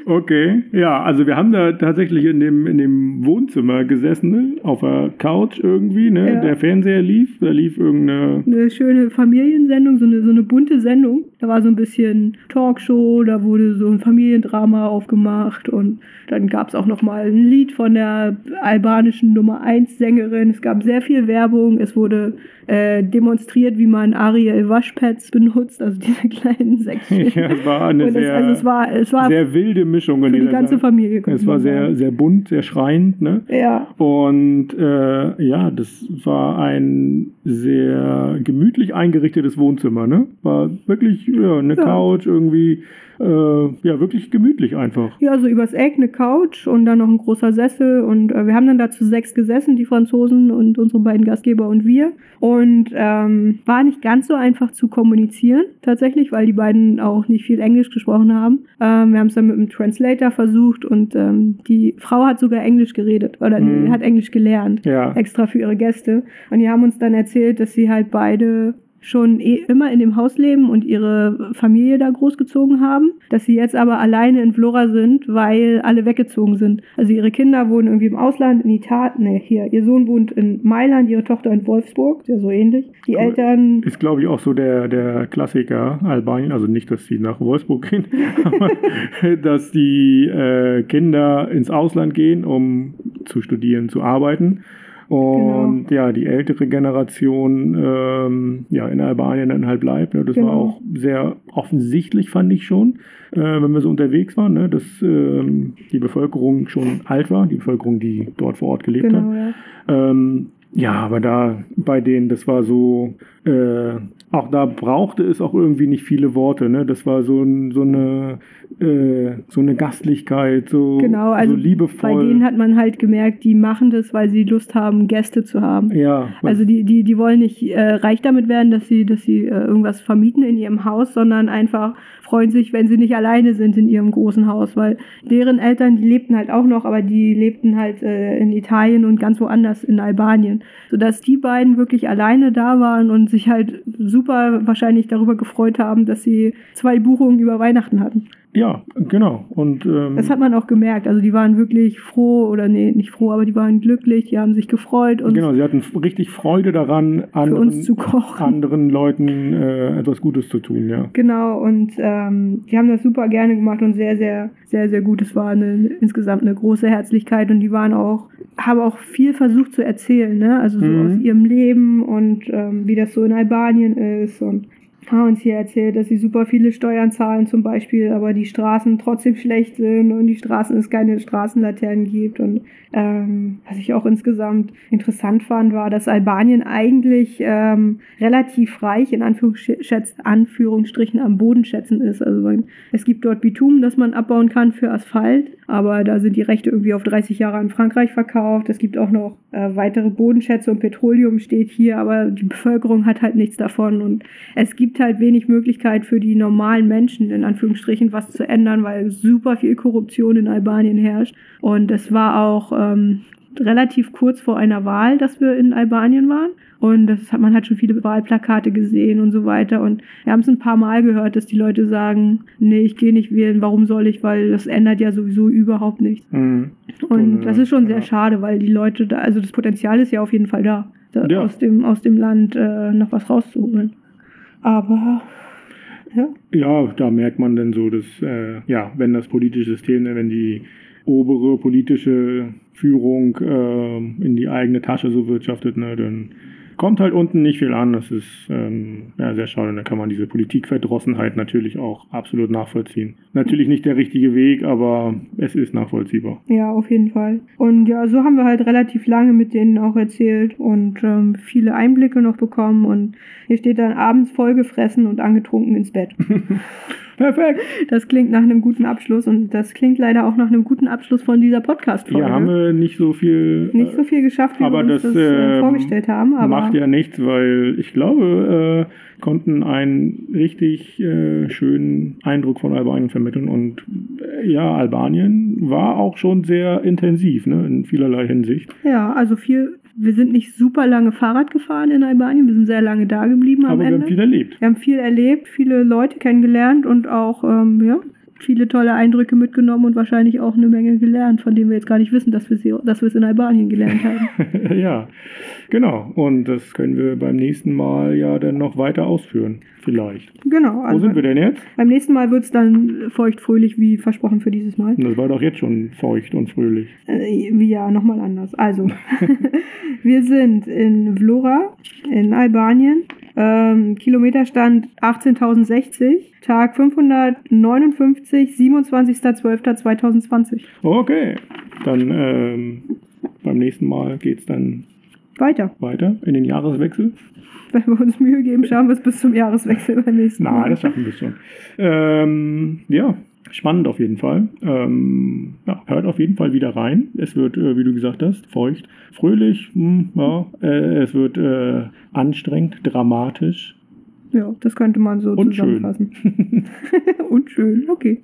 Okay, ja, also wir haben da tatsächlich in dem, in dem Wohnzimmer gesessen, ne? auf der Couch irgendwie, ne? Ja. Der Fernseher lief, da lief irgendeine. eine schöne Familiensendung, so eine, so eine bunte Sendung. Da war so ein bisschen Talkshow, da wurde so ein Familiendrama aufgemacht und dann gab es auch noch mal ein Lied von der albanischen Nummer 1 Sängerin. Es gab sehr viel Werbung. Es wurde äh, demonstriert, wie man Ariel Waschpads benutzt, also diese kleinen Säckchen. *laughs* Ja, es war eine *laughs* es, sehr, also es war, es war sehr wilde Mischung für die ganze. Familie. Es war sehr, sehr bunt, sehr schreiend, ne? Ja, Und äh, ja, das war ein sehr gemütlich eingerichtetes Wohnzimmer, ne? War wirklich ja, eine Ja. Couch irgendwie. Äh, ja, wirklich gemütlich einfach. Ja, so übers Eck eine Couch und dann noch ein großer Sessel und äh, wir haben dann dazu sechs gesessen, die Franzosen und unsere beiden Gastgeber und wir. Und ähm, war nicht ganz so einfach zu kommunizieren, tatsächlich, weil die beiden auch nicht viel Englisch gesprochen haben. Ähm, wir haben es dann mit einem Translator versucht und ähm, die Frau hat sogar Englisch geredet oder Mhm. hat Englisch gelernt, Ja. extra für ihre Gäste. Und die haben uns dann erzählt, dass sie halt beide schon eh immer in dem Haus leben und ihre Familie da großgezogen haben, dass sie jetzt aber alleine in Flora sind, weil alle weggezogen sind. Also ihre Kinder wohnen irgendwie im Ausland, in Italien, nee, hier, ihr Sohn wohnt in Mailand, ihre Tochter in Wolfsburg, ja so ähnlich. Die Cool. Eltern, Ist, glaube ich, auch so der, der Klassiker Albanien. Also nicht, dass sie nach Wolfsburg gehen, *laughs* aber dass die äh, Kinder ins Ausland gehen, um zu studieren, zu arbeiten. Und ja, die ältere Generation ähm, ja, in Albanien dann halt bleibt. Ne? Das war Genau. auch sehr offensichtlich, fand ich schon, äh, wenn wir so unterwegs waren, ne? dass ähm, die Bevölkerung schon alt war, die Bevölkerung, die dort vor Ort gelebt hat. genau, ja. Ähm, ja, aber da bei denen, das war so, äh, auch da brauchte es auch irgendwie nicht viele Worte, ne? Das war so, so eine äh, so eine Gastlichkeit, so, Genau, also so liebevoll. bei denen hat man halt gemerkt, die machen das, weil sie Lust haben, Gäste zu haben. ja, Also die, die, die wollen nicht äh, reich damit werden, dass sie, dass sie äh, irgendwas vermieten in ihrem Haus, sondern einfach freuen sich, wenn sie nicht alleine sind in ihrem großen Haus, weil deren Eltern, die lebten halt auch noch, aber die lebten halt äh, in Italien und ganz woanders in Albanien, sodass die beiden wirklich alleine da waren und sich halt super wahrscheinlich darüber gefreut haben, dass sie zwei Buchungen über Weihnachten hatten. Ja, genau. Und ähm, Das hat man auch gemerkt. Also die waren wirklich froh oder nee, nicht froh, aber die waren glücklich, die haben sich gefreut und genau, sie hatten richtig Freude daran, anderen, uns zu kochen. anderen Leuten äh, etwas Gutes zu tun, ja. Genau, und ähm, die haben das super gerne gemacht und sehr, sehr, sehr, sehr gut. Es war eine, insgesamt eine große Herzlichkeit und die waren auch, haben auch viel versucht zu erzählen, ne? Also so Mhm. aus ihrem Leben und ähm, wie das so in Albanien ist und haben uns hier erzählt, dass sie super viele Steuern zahlen zum Beispiel, aber die Straßen trotzdem schlecht sind und die Straßen es keine Straßenlaternen gibt. Und ähm, was ich auch insgesamt interessant fand, war, dass Albanien eigentlich ähm, relativ reich in Anführungsstrichen am Bodenschätzen ist. Also man, es gibt dort Bitumen, das man abbauen kann für Asphalt, aber da sind die Rechte irgendwie auf 30 Jahre an Frankreich verkauft. Es gibt auch noch äh, weitere Bodenschätze und Petroleum steht hier, aber die Bevölkerung hat halt nichts davon und es gibt halt wenig Möglichkeit für die normalen Menschen in Anführungsstrichen was zu ändern, weil super viel Korruption in Albanien herrscht und es war auch ähm, relativ kurz vor einer Wahl, dass wir in Albanien waren. Und das hat, man hat schon viele Wahlplakate gesehen und so weiter. Und wir haben es ein paar Mal gehört, dass die Leute sagen, nee, ich gehe nicht wählen, warum soll ich, weil das ändert ja sowieso überhaupt nichts. Mhm. Und das ist schon sehr ja. schade, weil die Leute da, also das Potenzial ist ja auf jeden Fall da, da Ja. aus, dem, aus dem Land äh, noch was rauszuholen. Aber ja, Ja, da merkt man dann so, dass, äh, ja, wenn das politische System, wenn die obere politische Führung äh, in die eigene Tasche so wirtschaftet, ne, dann kommt halt unten nicht viel an. Das ist ähm, ja, sehr schade. Da kann man diese Politikverdrossenheit natürlich auch absolut nachvollziehen. Natürlich nicht der richtige Weg, aber es ist nachvollziehbar. ja, auf jeden Fall. Und ja, so haben wir halt relativ lange mit denen auch erzählt und ähm, viele Einblicke noch bekommen. Und hier steht dann abends vollgefressen und angetrunken ins Bett. *laughs* Perfekt. Das klingt nach einem guten Abschluss und das klingt leider auch nach einem guten Abschluss von dieser Podcast-Folge. Hier haben wir nicht so viel. Nicht so viel geschafft, wie wir uns das, das, äh, ähm, vorgestellt haben. Aber Macht ja nichts, weil ich glaube, äh, konnten einen richtig äh, schönen Eindruck von Albanien vermitteln. Und äh, ja, Albanien war auch schon sehr intensiv, ne, in vielerlei Hinsicht. Ja, also viel, wir sind nicht super lange Fahrrad gefahren in Albanien, wir sind sehr lange da geblieben am Aber wir Ende. haben viel erlebt. wir haben viel erlebt, viele Leute kennengelernt und auch, ähm, ja, viele tolle Eindrücke mitgenommen und wahrscheinlich auch eine Menge gelernt, von denen wir jetzt gar nicht wissen, dass wir sie, dass wir es in Albanien gelernt haben. *laughs* ja, genau. Und das können wir beim nächsten Mal ja dann noch weiter ausführen. Vielleicht. genau. Wo Also sind wir denn jetzt? beim nächsten Mal wird es dann feucht-fröhlich, wie versprochen für dieses Mal. Das war doch jetzt schon feucht und fröhlich. Äh, wie ja, nochmal anders. Also, *laughs* wir sind in Vlora in Albanien. Ähm, Kilometerstand 18.060, Tag 559, 27.12.2020. Okay, dann ähm, beim nächsten Mal geht's dann Weiter. Weiter in den Jahreswechsel. *laughs* Wenn wir uns Mühe geben, schaffen wir es bis zum Jahreswechsel beim nächsten Mal. Na, das schaffen wir schon. Ähm, ja, spannend auf jeden Fall. Ähm, ja, hört auf jeden Fall wieder rein. Es wird, äh, wie du gesagt hast, feucht, fröhlich, hm, ja, äh, es wird äh, anstrengend, dramatisch. Ja, das könnte man so Und schön. zusammenfassen. *laughs* Und schön, okay.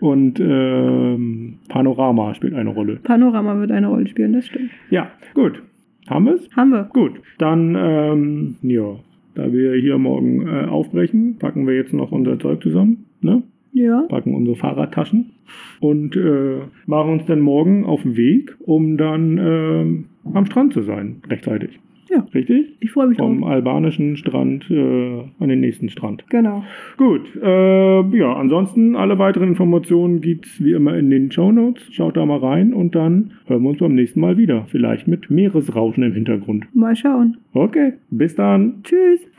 Und ähm, Panorama spielt eine Rolle. Panorama wird eine Rolle spielen, das stimmt. Ja, gut. Haben wir es? Haben wir. Gut. Dann, ähm, ja, da wir hier morgen äh, aufbrechen, packen wir jetzt noch unser Zeug zusammen. Ne? Ja. packen unsere Fahrradtaschen und äh, machen uns dann morgen auf den Weg, um dann ähm, am Strand zu sein, rechtzeitig. Ja. Richtig? Ich freue mich Vom drauf. albanischen Strand äh, an den nächsten Strand. Genau. Gut, äh, ja, ansonsten alle weiteren Informationen gibt's wie immer in den Show Notes. Schaut da mal rein und dann hören wir uns beim nächsten Mal wieder. Vielleicht mit Meeresrauschen im Hintergrund. Mal schauen. Okay, bis dann. Tschüss.